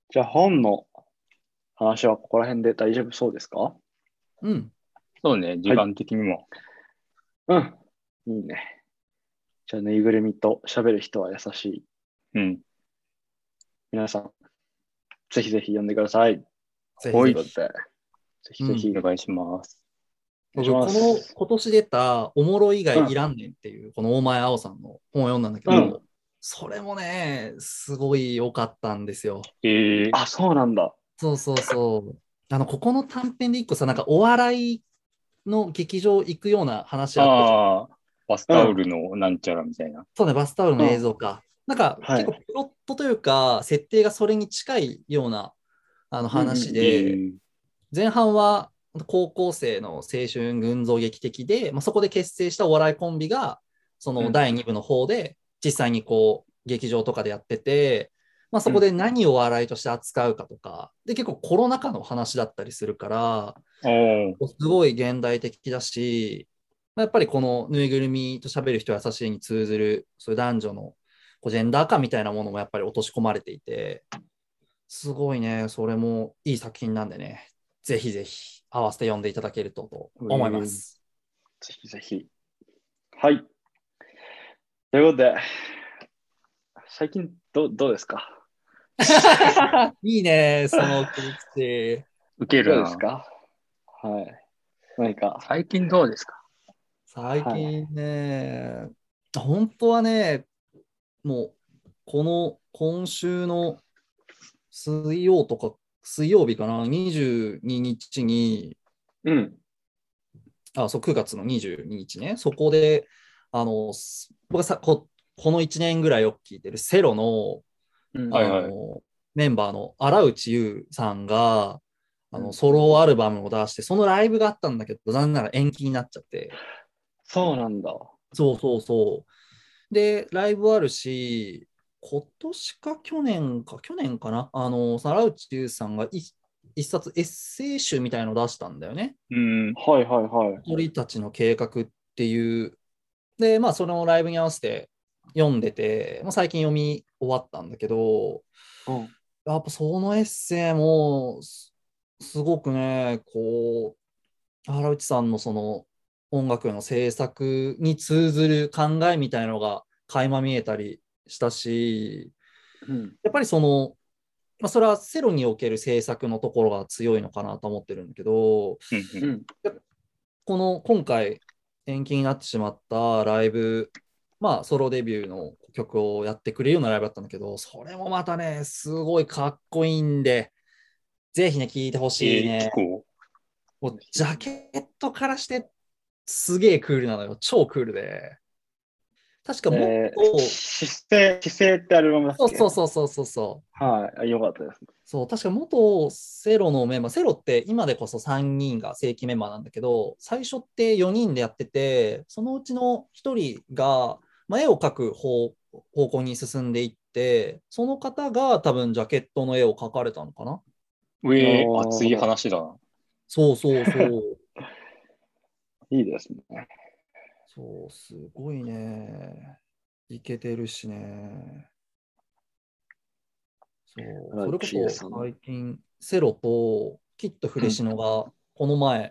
じゃあ本の話はここら辺で大丈夫そうですか？うん。うん。そうね、時間的にも。うん。いいね。じゃあ、ぬいぐるみと喋る人は優しい。うん。皆さん、ぜひぜひ読んでください。ぜひぜことで、ぜひぜひお願いします。僕、この今年出たおもろ以外いらんねんっていう、この大前青さんの本を読んだんだけど、うんそれもね、すごい良かったんですよ。えー、あ、そうなんだ。そうそうそう。あの、ここの短編で一個さ、なんかお笑いの劇場行くような話あったバスタオルのなんちゃらみたいな。そうね、バスタオルの映像か。なんか、はい結構プロットというか、設定がそれに近いようなあの話で、えー前半は高校生の青春群像劇的で、まあ、そこで結成したお笑いコンビが、その第2部の方で、実際にこう、劇場とかでやってて、まあ、そこで何を笑いとして扱うかとか、で、結構コロナ禍の話だったりするから、すごい現代的だし、まあやっぱりこのぬいぐるみと喋る人は優しいに通ずる、そういう男女のこうジェンダー感みたいなものもやっぱり落とし込まれていて、すごいね、それもいい作品なんでね、ぜひぜひ合わせて読んでいただけるとと思います。ぜひぜひ。はい。ということで、最近どどうですか？いいね、その切り口。受けるです。か？はい。何か？最近どうですか？最近ね、本当はね、もうこの今週の水曜とか、水曜日かな、22日に、うん。あ、そう、9月の22日ね、そこで、あの、す僕がさここの1年ぐらいよく聞いてるセロの,、うんはいはいあのメンバーの荒内優さんが、あうんのソロアルバムを出して、そのライブがあったんだけど、残念ながら延期になっちゃって。そうなんだ。そうそうそう。で、ライブあるし、今年か去年か、去年かな、あの、荒内優さんが一一冊エッセイ集みたいのを出したんだよね。うん。はいはいはい。鳥たちの計画っていう。で、まあ、そのライブに合わせて読んでて、まあ、最近読み終わったんだけど、うん。やっぱそのエッセイもすすごくね、こう、原内さんのその音楽の制作に通ずる考えみたいなのが垣間見えたりしたし、うん。やっぱりその、まあ、それはセロにおける制作のところが強いのかなと思ってるんだけど、うんうん。この今回延期になってしまったライブ、まあソロデビューの曲をやってくれるようなライブだったんだけど、それもまたね、すごいかっこいいんで、ぜひね、聴いてほしいえー、ね聞。こもうジャケットからしてすげえクールなのよ。超クールで。確かもっえと、ー、姿勢、姿勢ってアルバムだっそうけそうそうそうそうそう。はいあ。よかったです。そう、確か元セロのメンバー、セロって今でこそ3人が正規メンバーなんだけど、最初って4人でやってて、そのうちの1人が、まあ、絵を描く方方向に進んでいって、その方が多分ジャケットの絵を描かれたのかな？う。えー熱い話だな。そうそうそう。いいですね。そう、すごいね。いけてるしね。そう、それこそ最近、セロとキットフレシノがこの前、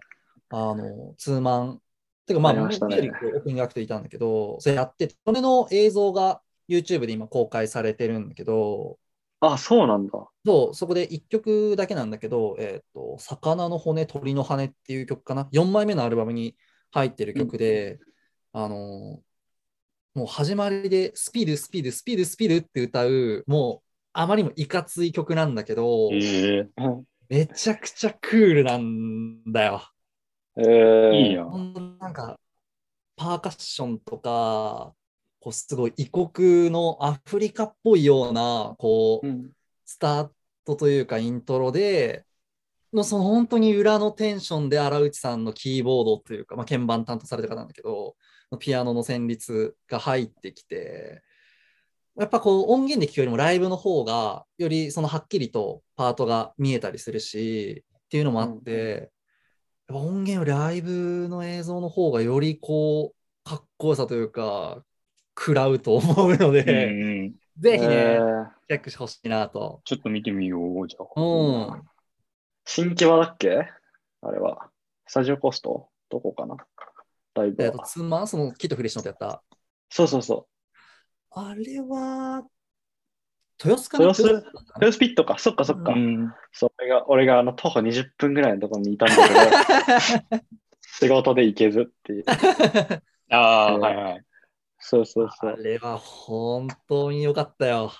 あの、ツーマン、てかまあ、ありましたねミュージックオープニングアクトいたんだけど、それやってて、それの映像が YouTube で今公開されてるんだけど、あ、そうなんだ。そう、そこで1曲だけなんだけど、えっ、と、魚の骨、鳥の羽っていう曲かな？4枚目のアルバムに入ってる曲で、あの、もう始まりでスピル、スピル、スピル、スピルって歌う、もうあまりにもいかつい曲なんだけど、えー、うんめちゃくちゃクールなんだよ。えー、いいやほんとなんか、パーカッションとか、こうすごい異国のアフリカっぽいような、こう、うん。スタートというかイントロで、のその本当に裏のテンションで荒内さんのキーボードというか、まあ、鍵盤担当された方なんだけど、ピアノの旋律が入ってきて、やっぱこう音源で聴くよりもライブの方がよりそのはっきりとパートが見えたりするしっていうのもあって、やっぱ音源よりライブの映像の方がよりこうかっこよさというか食らうと思うので、うんうん。ぜひね、えーチェックしてほしいなと。ちょっと見てみよう、じゃあ。うん。新木場だっけ？あれは。スタジオコスト？どこかな？ライブえっ、と、は。妻、そのキットフレッシュのとやった。そうそうそあれは、豊洲かな？豊洲？ピットか。そっかそっか。うん。それが、俺があの徒歩20分ぐらいのところにいたんだけど、仕事で行けずっていう。ああ、うんはいはい。そうそうそあう。れは本当に良かったよ。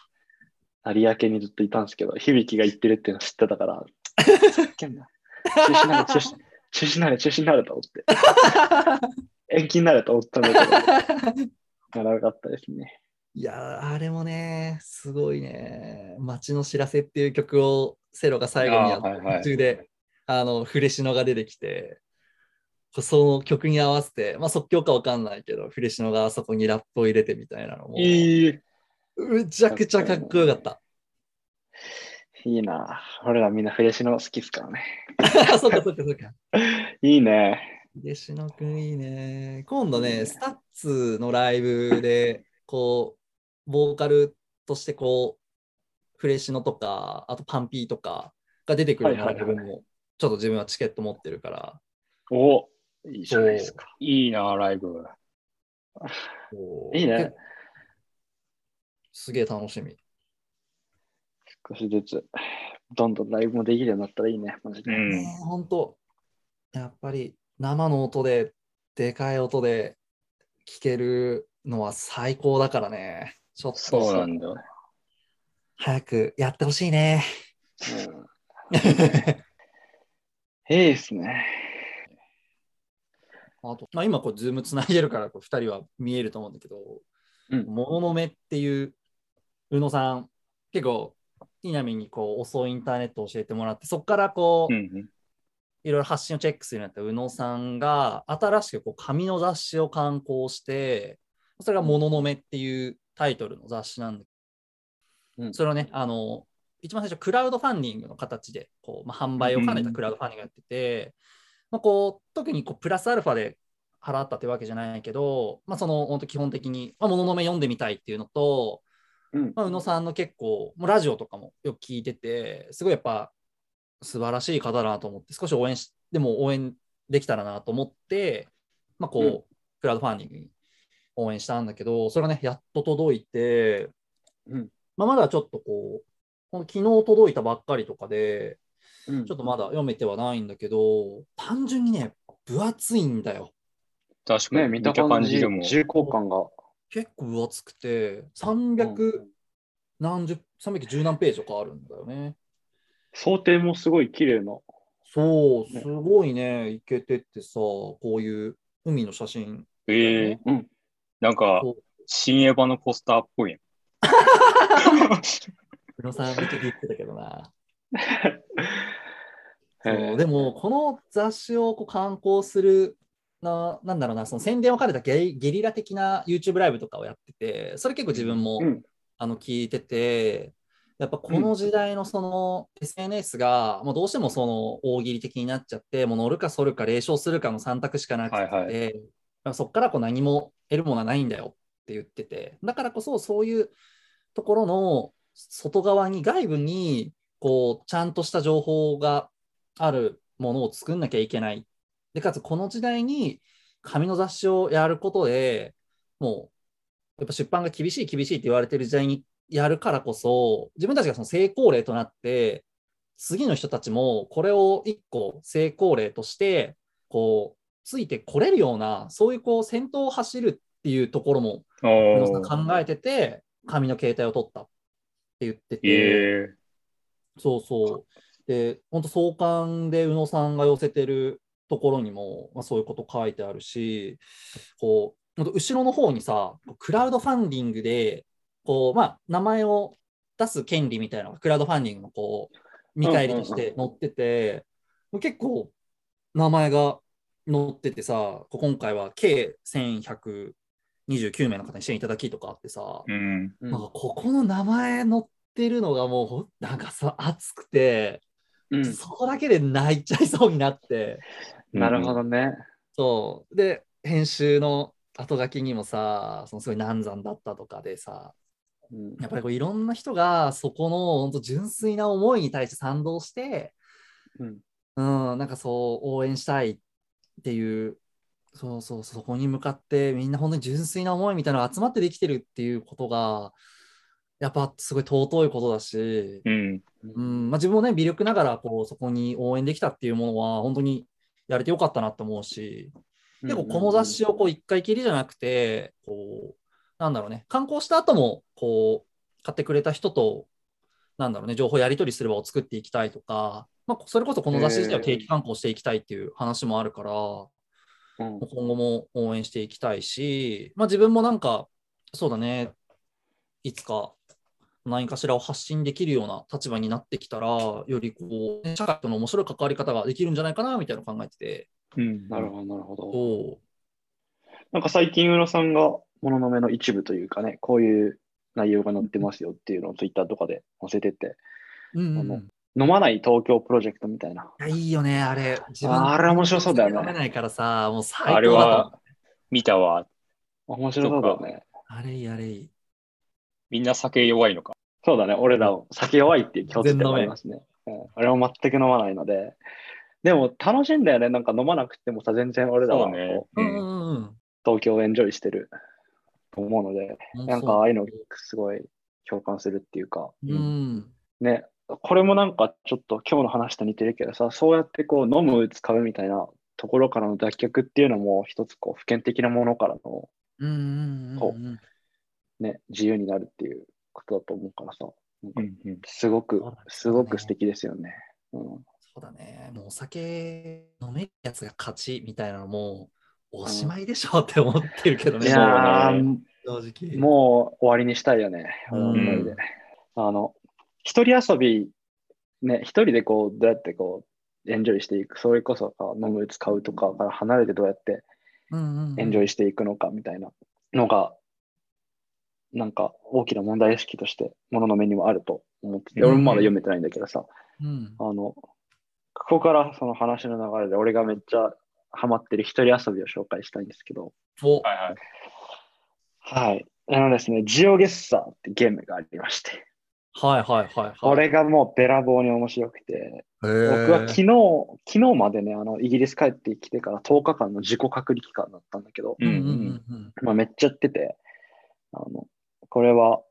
有明にずっといたんですけど、響が行ってるっていうの知ってたから、ふざけんな中止になる、中止、中止になる、中止になると思って。延期になると思ったんだけど、長かったですね。いやー、あれもね、すごいね。街の知らせっていう曲をセロが最後にやっあーはいはい途中で、あの、フレシノが出てきて、その曲に合わせて、まあ即興かわかんないけど、フレシノがあそこにラップを入れてみたいなのも、いい。むちゃくちゃかっこよかった。いいな俺らみんなフレッシュの好きっすからね。そっかそっかそっか。いいね。フレシノくんいいね。今度ね、スタッツのライブで、こう、ボーカルとしてこう、フレッシュノとか、あとパンピーとかが出てくるようなはいはいはいライブも、ちょっと自分はチケット持ってるから、おいいじゃないですか。いいな、ライブ。いいね。すげえ楽しみ。少しずつ、どんどんライブもできるようになったらいいね、マジで。うん。ね本当やっぱり生の音で、でかい音で聴けるのは最高だからね。ちょっとそうなんだ。早くやってほしいね。うん、いいっすね。あと、まあ、今こう、ズームつないでるから、こう2人は見えると思うんだけど、うんもののめっていう、宇野さん、結構、稲見にこう遅いインターネットを教えてもらって、そこからこう、うんうん。いろいろ発信をチェックするようになった宇野さんが、新しくこう紙の雑誌を刊行して、それがもののめっていうタイトルの雑誌なんだうんそれをね、あの、一番最初、クラウドファンディングの形で、こう、まあ、販売を兼ねたクラウドファンディングやってて、まあ、こう、特にこうプラスアルファで払ったってわけじゃないけど、まあ、その、本当基本的に、まあ、もののめ読んでみたいっていうのと、うん。まあ、宇野さんの結構、もうラジオとかもよく聞いてて、すごいやっぱ素晴らしい方だなと思って、少し応援し、でも応援できたらなと思って、まあ、こう、うんクラウドファンディングに応援したんだけど、それがね、やっと届いて、うんまあ、まだちょっとこう、この昨日届いたばっかりとかで、うんちょっとまだ読めてはないんだけど、単純にね、分厚いんだよ。ね、確かに、見見たた感じ感じでも。重厚感が。結構分厚くて、300何十、310何ページとかあるんだよね。想定もすごい綺麗な。そう、ねすごいね、いけてってさ、こういう海の写真。ええうん。なんか新エヴァのポスターっぽいやん。宇野さん、見て言ってたけどな。そうでも、この雑誌をこう刊行するな、なんだろうな、その宣伝を兼ねたゲリゲリラ的な YouTube ライブとかをやってて、それ結構自分も、うんあの聞いてて、やっぱこの時代のその SNS が、もうどうしてもその大喜利的になっちゃって、もう乗るか反るか霊障するかの3択しかなくて、はいはそこからこう何も得るものはないんだよって言ってて、だからこそそういうところの外側に、外部にこうちゃんとした情報があるものを作んなきゃいけない。で、かつこの時代に紙の雑誌をやることでもうやっぱ出版が厳しい厳しいって言われてる時代にやるからこそ、自分たちがその成功例となって、次の人たちもこれを一個成功例として、こう、ついてこれるような、そういうこう、先頭を走るっていうところも、考えてて、紙の携帯を取ったって言ってて、ええそうそう。で、本当創刊で宇野さんが寄せてるところにも、まあ、そういうこと書いてあるし、こう、後ろの方にさ、クラウドファンディングで、こう、まあ、名前を出す権利みたいなのがクラウドファンディングのこう、見返りとして載ってて、結構名前が載っててさ、今回は計1129名の方に支援いただきとかあってさ、うん。うんなんかここの名前載ってるのがもうなんかさ熱くて、うん。そこだけで泣いちゃいそうになって。なるほどね。そう。で編集の後書きにもさそのすごい難産だったとかでさうん。やっぱりこういろんな人がそこの本当純粋な思いに対して賛同して、うん。うん、なんかそう応援したいっていうそうそうそこに向かってみんな本当に純粋な思いみたいなのが集まってできてるっていうことがやっぱすごい尊いことだし、うん。うん。まあ、自分もね微力ながらこうそこに応援できたっていうものは本当にやれてよかったなって思うし。結構この雑誌をこう一回きりじゃなくてこうなんだろうね。観光した後もこう買ってくれた人となんだろうね情報やり取りする場を作っていきたいとか、まあ、それこそこの雑誌自体を定期観光していきたいっていう話もあるから、うん。今後も応援していきたいし、まあ、自分もなんかそうだねいつか何かしらを発信できるような立場になってきたらよりこう社会との面白い関わり方ができるんじゃないかなみたいなのを考えててうん。なるほど、なるほど。そなんか最近、宇野さんが、もののめの一部というかね、こういう内容が載ってますよっていうのをツイッターとかで載せてて、う、うんうんあの飲まない東京プロジェクトみたいな。いやいいよね、あれ。自あれ面白そうだよね飲めないからさ、もう最高だあれは見たわ。面白そうだよね。あれいい、あれいい。みんな酒弱いのか。そうだね、俺ら酒弱いっていう共通点もありますね。うん、俺も全く飲まないので。でも楽しいんだよね、なんか飲まなくてもさ、全然俺らはね。東京をエンジョイしてる。と思うので、う。んなんかああいうのすごい共感するっていうか、うん。ね、これもなんかちょっと今日の話と似てるけどさ、そうやってこう飲む、使うみたいなところからの脱却っていうのも一つこう普遍的なものからのうんうんうんそうん。ね、自由になるっていうことだと思うからさ。すごくすごく素敵ですよね。うん、そうだね。もうお酒飲めるやつが勝ちみたいなのも、おしまいでしょって思ってるけどね、いや正直。もう終わりにしたいよね。うんあの、一人遊び、ね、一人でこう、どうやってこう、エンジョイしていく、それこそか飲む、使うとかから離れてどうやってエンジョイしていくのかみたいなのが、なんか大きな問題意識として、ものの目にもあると思ってて、うん俺もまだ読めてないんだけどさ、うんあの、ここからその話の流れで俺がめっちゃハマってる一人遊びを紹介したいんですけど、おはいはい。はい。あのですね、ジオゲッサーってゲームがありまして、はいはいはいはい。これがもうべらぼうに面白くて、僕僕は昨日、昨日までね、あの、イギリス帰ってきてから10日間の自己隔離期間だったんだけど、うんうんうんうん。まあ、めっちゃやってて、あの、これは、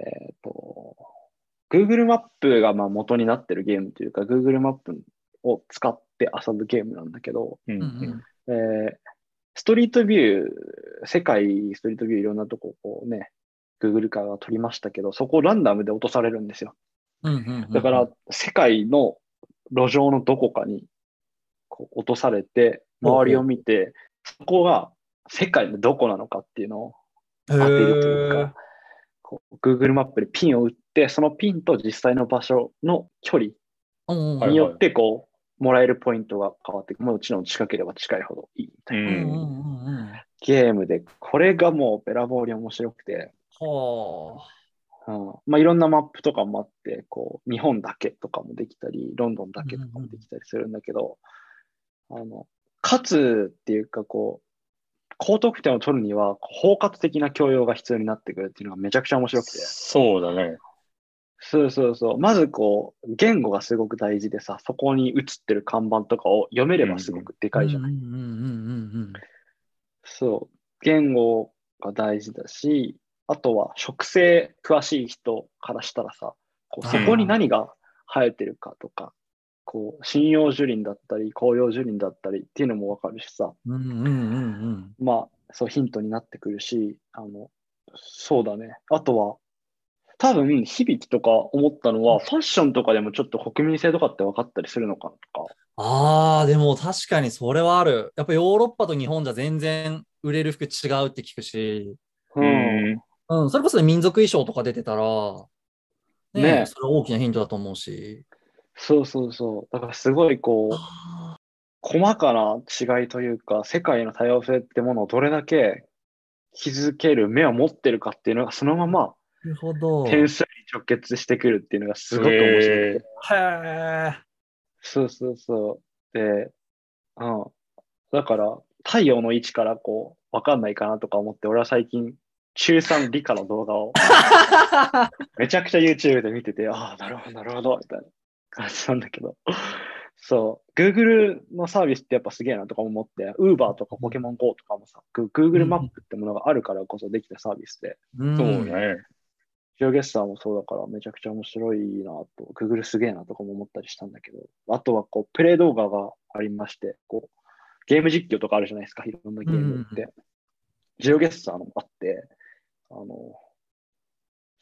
えっ、と、Google マップがまあ元になってるゲームというか、Google マップを使って遊ぶゲームなんだけど、うんうん。うんえーストリートビュー、世界ストリートビューいろんなとここうね、Google からが撮りましたけど、そこをランダムで落とされるんですよ。うんうんうんだから、世界の路上のどこかにこう落とされて、周りを見て、そこが世界のどこなのかっていうのを当てるというか、こう Google マップでピンを打って、そのピンと実際の場所の距離によって、こう、もらえるポイントが変わって。もちろん近ければ近いほどいいみたいな。うんうんうんうんうん。ゲームで、これがもうべらぼうに面白くて、はうんまあ、いろんなマップとかもあって、こう、日本だけとかもできたり、ロンドンだけとかもできたりするんだけど、あの、勝つっていうか、こう、高得点を取るには、包括的な教養が必要になってくるっていうのがめちゃくちゃ面白くて。そうだね。そうそうそう。まずこう、言語がすごく大事でさ、そこに映ってる看板とかを読めればすごくであ。かいじゃない？うんうんうんうんそう。言語が大事だし、あとは植生詳しい人からしたらさ、こうそこに何が生えてるかとか、こう、針葉樹林だったり、紅葉樹林だったりっていうのもわかるしさ、うんうんうんうんまあ、そうヒントになってくるし、あの、そうだね。あとは、多分、響きとか思ったのは、ファッションとかでもちょっと国民性とかって分かったりするのかなとか。ああ、でも確かにそれはある。やっぱヨーロッパと日本じゃ全然売れる服違うって聞くし、う。ん。うん、それこそ民族衣装とか出てたら、ねねえそれは大きなヒントだと思うし。そうそうそう。だからすごいこう、あ細かな違いというか、世界の多様性ってものをどれだけ気づける目を持ってるかっていうのが、そのままーなるほど。へ点数に直結してくるっていうのがすごく面白い。へーえ。そうそうそう。で、うん。だから、太陽の位置からこう、わかんないかなとか思って、俺は最近、中3理科の動画を めちゃくちゃ YouTube で見てて、ああ、なるほど、なるほど、みたいな感じなんだけど。そう。Google のサービスってやっぱすげえなとか思って、Uber とかポケモン GO とかもさ、Goo- Google マップってものがあるからこそできたサービスで、うんそうね。ジオゲッサーもそうだからめちゃくちゃ面白いなと、Google すげえなとかも思ったりしたんだけど、あとはこう、プレイ動画がありまして、こう、ゲーム実況とかあるじゃないですか、いろんなゲームって。うんジオゲッサーのもあって、あの、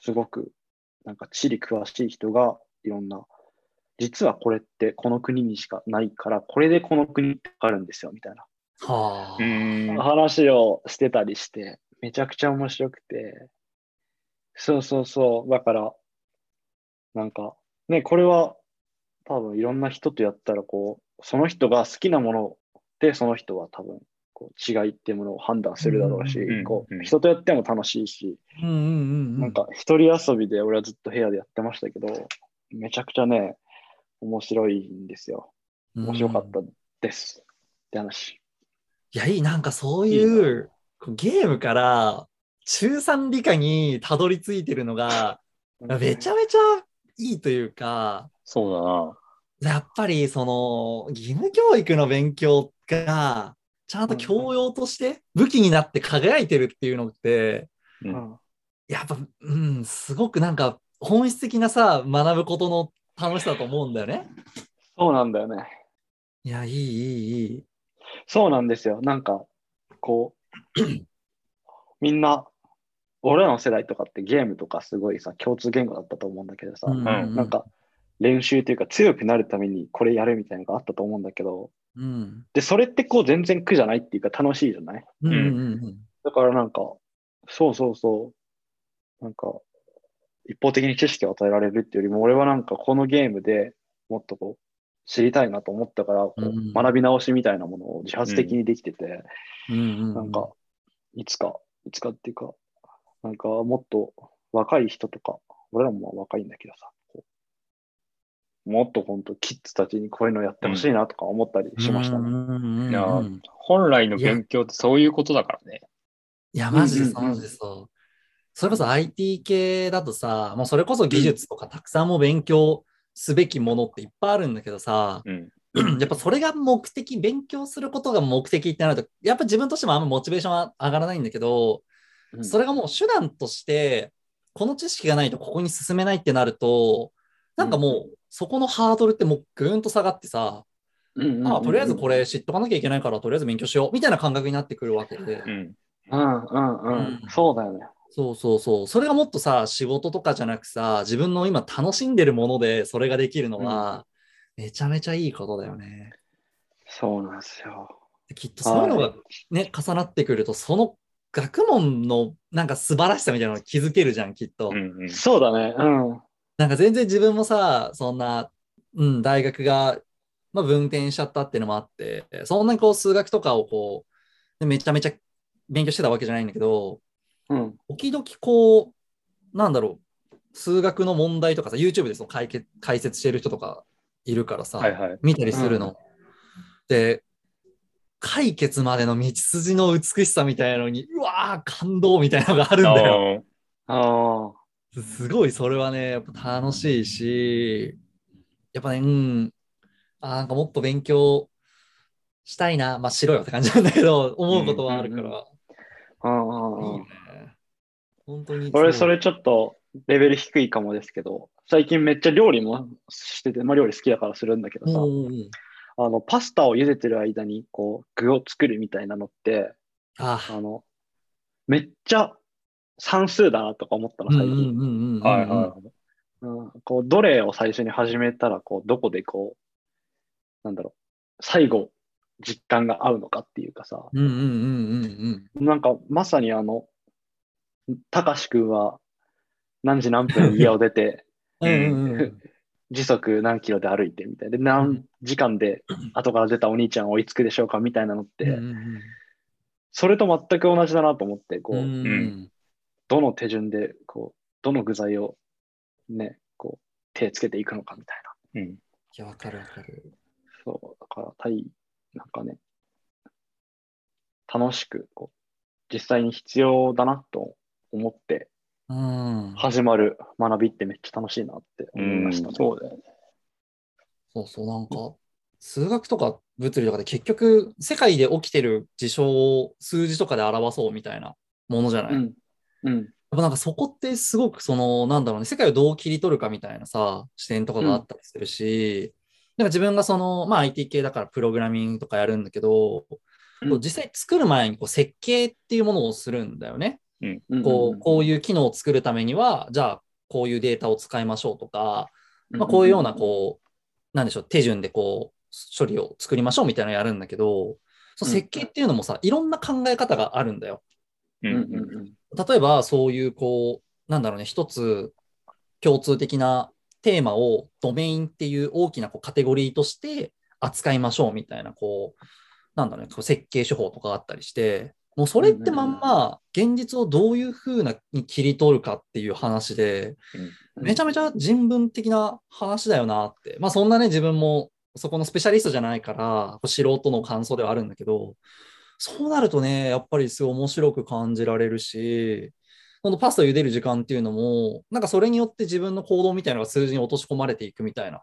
すごく、なんか地理詳しい人がいろんな、実はこれってこの国にしかないから、これでこの国ってあるんですよ、みたいなはあ。うん。話をしてたりして、めちゃくちゃ面白くて、そうそうそう、だから、なんか、ね、これは多分いろんな人とやったら、こう、その人が好きなもので、その人は多分、こう違いっていうものを判断するだろうし、うんこう、うん人とやっても楽しいし、うんうんうんうん。なんか一人遊びで俺はずっと部屋でやってましたけど、めちゃくちゃね、面白いんですよ。面白かったです。って話。いや、いい、なんかそういう、ゲームから中3理科にたどり着いてるのが、めちゃめちゃいいというか、そうやっぱりその義務教育の勉強が、ちゃんと教養として武器になって輝いてるっていうのって、うんやっぱ、うん、すごくなんか本質的なさ、学ぶことの楽しさだと思うんだよね。そうなんだよね。いや、いい、いい、いい。そうなんですよ。なんか、こう、みんな、俺らの世代とかってゲームとかすごいさ、共通言語だったと思うんだけどさ、うんなんか、練習というか強くなるためにこれやるみたいなのがあったと思うんだけど、うん。で、それってこう全然苦じゃないっていうか楽しいじゃない？うんうんうんだからなんか、そうそうそう、なんか、一方的に知識を与えられるっていうよりも、俺はなんかこのゲームでもっとこう、知りたいなと思ったから、こううん学び直しみたいなものを自発的にできてて、うんうん。なんか、いつか、いつかっていうか、なんかもっと若い人とか、俺らもまあ若いんだけどさ、もっと本当キッズたちにこういうのやってほしいなとか思ったりしましたね。本来の勉強ってそういうことだからね。いや、マジでそう、マジでそう。それこそ IT 系だとさ、もうそれこそ技術とかたくさんも勉強すべきものっていっぱいあるんだけどさ、うん。やっぱそれが目的、勉強することが目的ってなると、やっぱ自分としてもあんまモチベーションは上がらないんだけど、うんそれがもう手段として、この知識がないとここに進めないってなると、なんかもうそこのハードルってもうぐーんと下がってさ、うんうんうんあとりあえずこれ知っとかなきゃいけないから、とりあえず勉強しようみたいな感覚になってくるわけで。うん。うんうんうん、うんそうだよね。そうそうそう。それがもっとさ、仕事とかじゃなくさ、自分の今楽しんでるものでそれができるのは、めちゃめちゃいいことだよね。そうなんですよ。できっとそういうのがね、重なってくると、その学問のなんか素晴らしさみたいなのに気づけるじゃん、きっと。うんうん。そうだね。うん。なんか全然自分もさ、そんな、うん、大学が、まあ、分転しちゃったっていうのもあって、そんなにこう数学とかをこう、めちゃめちゃ勉強してたわけじゃないんだけど、うん。時々こう、なんだろう、数学の問題とかさ、YouTube でその解決解説してる人とかいるからさ、はいはい。見たりするの。で、解決までの道筋の美しさみたいなのに、うわー、感動みたいなのがあるんだよ。あああ。すごいそれはね、やっぱ楽しいし、やっぱね、うん、あーなんかもっと勉強したいな、まあしろよって感じなんだけど、思うことはあるから、うんうんうんいいね。本当に。俺、それちょっとレベル低いかもですけど、最近めっちゃ料理もしてて、まあ料理好きだからするんだけどさ、うんうんうんあの、パスタを茹でてる間に、こう、具を作るみたいなのって、ああの、めっちゃ算数だなとか思ったの、最近。はいはうん、こう、どれを最初に始めたら、こう、どこでこう、なんだろう、最後、実感が合うのかっていうかさ、うんうんうんうんうん。なんか、まさにあの、たかしくんは、何時何分に家を出て、うん時速何キロで歩いてみたいな。で、う何ん時間で後から出たお兄ちゃん追いつくでしょうかみたいなのって、それと全く同じだなと思って、こう、うんうんどの手順で、こう、どの具材をね、こう、手つけていくのかみたいな。うん。いや、わかるわかる。そう、だから、タイ、なんかね、楽しく、こう、実際に必要だなと思ってうん。始まる学びってめっちゃ楽しいなって思いました、ねそうだよね。そうそう、なんか、数学とか物理とかで結局、世界で起きてる事象を数字とかで表そうみたいなものじゃない？やっうん。うん。ぱなんかそこってすごくその、なんだろうね、世界をどう切り取るかみたいなさ、視点とかがあったりするし、なんか自分がその、まあ IT 系だからプログラミングとかやるんだけど、うん実際作る前にこう設計っていうものをするんだよね。うん。こうこういう機能を作るためには、じゃあこういうデータを使いましょうとか、まあ、こういうような、こう、なんでしょう、手順でこう、処理を作りましょうみたいなのやるんだけど、その設計っていうのもさ、いろんな考え方があるんだよ。例えば、そういう、こう、なんだろうね、一つ共通的なテーマをドメインっていう大きなこうカテゴリーとして扱いましょうみたいな、こう、なんだろうね、こう設計手法とかあったりして、もうそれってまんま現実をどういうふうなに切り取るかっていう話で、うんめちゃめちゃ人文的な話だよなって。まあそんなね、自分もそこのスペシャリストじゃないから、素人の感想ではあるんだけど、そうなるとね、やっぱりすごい面白く感じられるし、このパスタを茹でる時間っていうのも、なんかそれによって自分の行動みたいなのが数字に落とし込まれていくみたいな。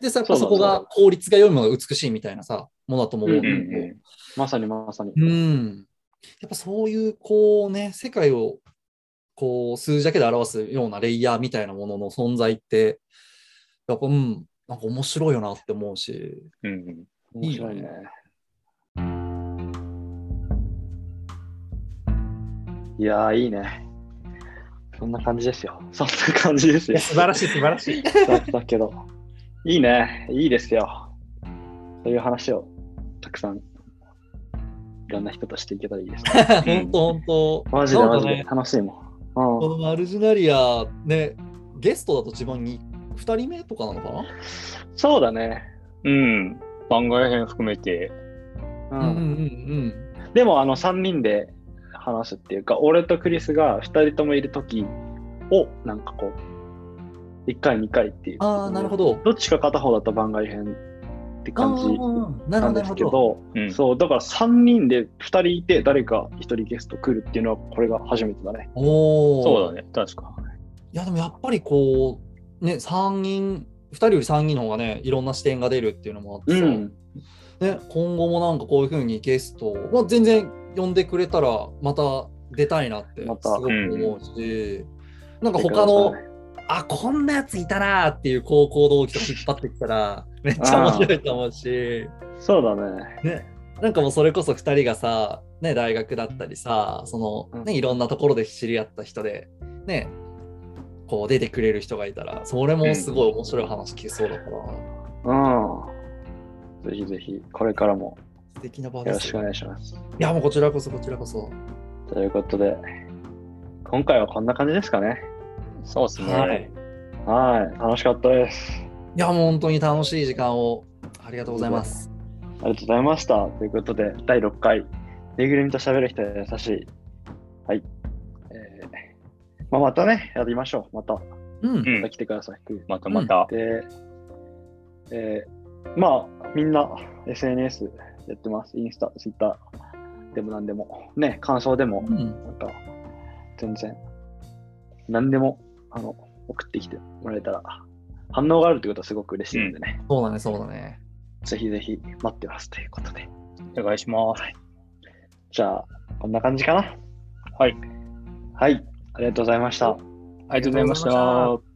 で、さそこが効率が良いものが美しいみたいなさ、ものだと思うんだけど、うんうんまさにまさに。うん。やっぱそういう、こうね、世界を、こう、数字だけで表すようなレイヤーみたいなものの存在って、やっぱ、うん、なんか面白いよなって思うし。うんうん。面白いね。いやー、いいね。そんな感じですよ。そんな感じですよ。素晴らしい、素晴らしい。だったけど。いいね。いいですよ。そういう話をたくさん、いろんな人としていけたらいいですね。本当本当。マジでマジで楽しいもん。こうん、のマルジナリア、ね、ゲストだと自分に2人目とかなのかな？そうだね。うん。番外編含めて、ううんんうんうんでも、あの、3人で話すっていうか、俺とクリスが2人ともいるときを、なんかこう、1回、2回っていう。ああ、なるほど。どっちか片方だと番外編って感じなるほど、なんで。すけど、うん。そう、だから3人で2人いて、誰か1人ゲスト来るっていうのは、これが初めてだね。おお。そうだね。確か。いや、でもやっぱりこう、ね、3人、2人より3人の方がね、いろんな視点が出るっていうのもあってさ、うん。ね、今後もなんかこういうふうにゲストを、まあ、全然呼んでくれたら、また出たいなってすごく思うし、なんか他の、あ、こんなやついたなーっていう高校同期とか引っ張ってきたら、めっちゃ面白いと思うし、そうだね。ね、なんかもうそれこそ2人がさ、ね、大学だったりさ、その、ね、うんいろんなところで知り合った人で、ね、こう出てくれる人がいたら、それもすごい面白い話聞けそうだから、うん。ぜひぜひ、これからも素敵な場よですよ。ろしくお願いします。いや、もうこちらこそ、こちらこそ。ということで、今回はこんな感じですかね。そうですね。はい。はい。楽しかったです。いや、もう本当に楽しい時間をありがとうございます。ありがとうございました。ということで、第6回、ぬいぐるみと喋る人は優しい。はい。えーまあ、またね、やりましょう。また、まうん。うんた。来てください。またまた。で、えーまあ、みんな SNS やってます。インスタ、ツイッターでも何でも。ね、感想でも、うんなんか、全然、何でも、あの、送ってきてもらえたら、反応があるってことはすごく嬉しいのでね、そうだね、そうだね。ぜひぜひ待ってますということで。お願いします。じゃあ、こんな感じかな。はい。はい、ありがとうございました。ありがとうございました。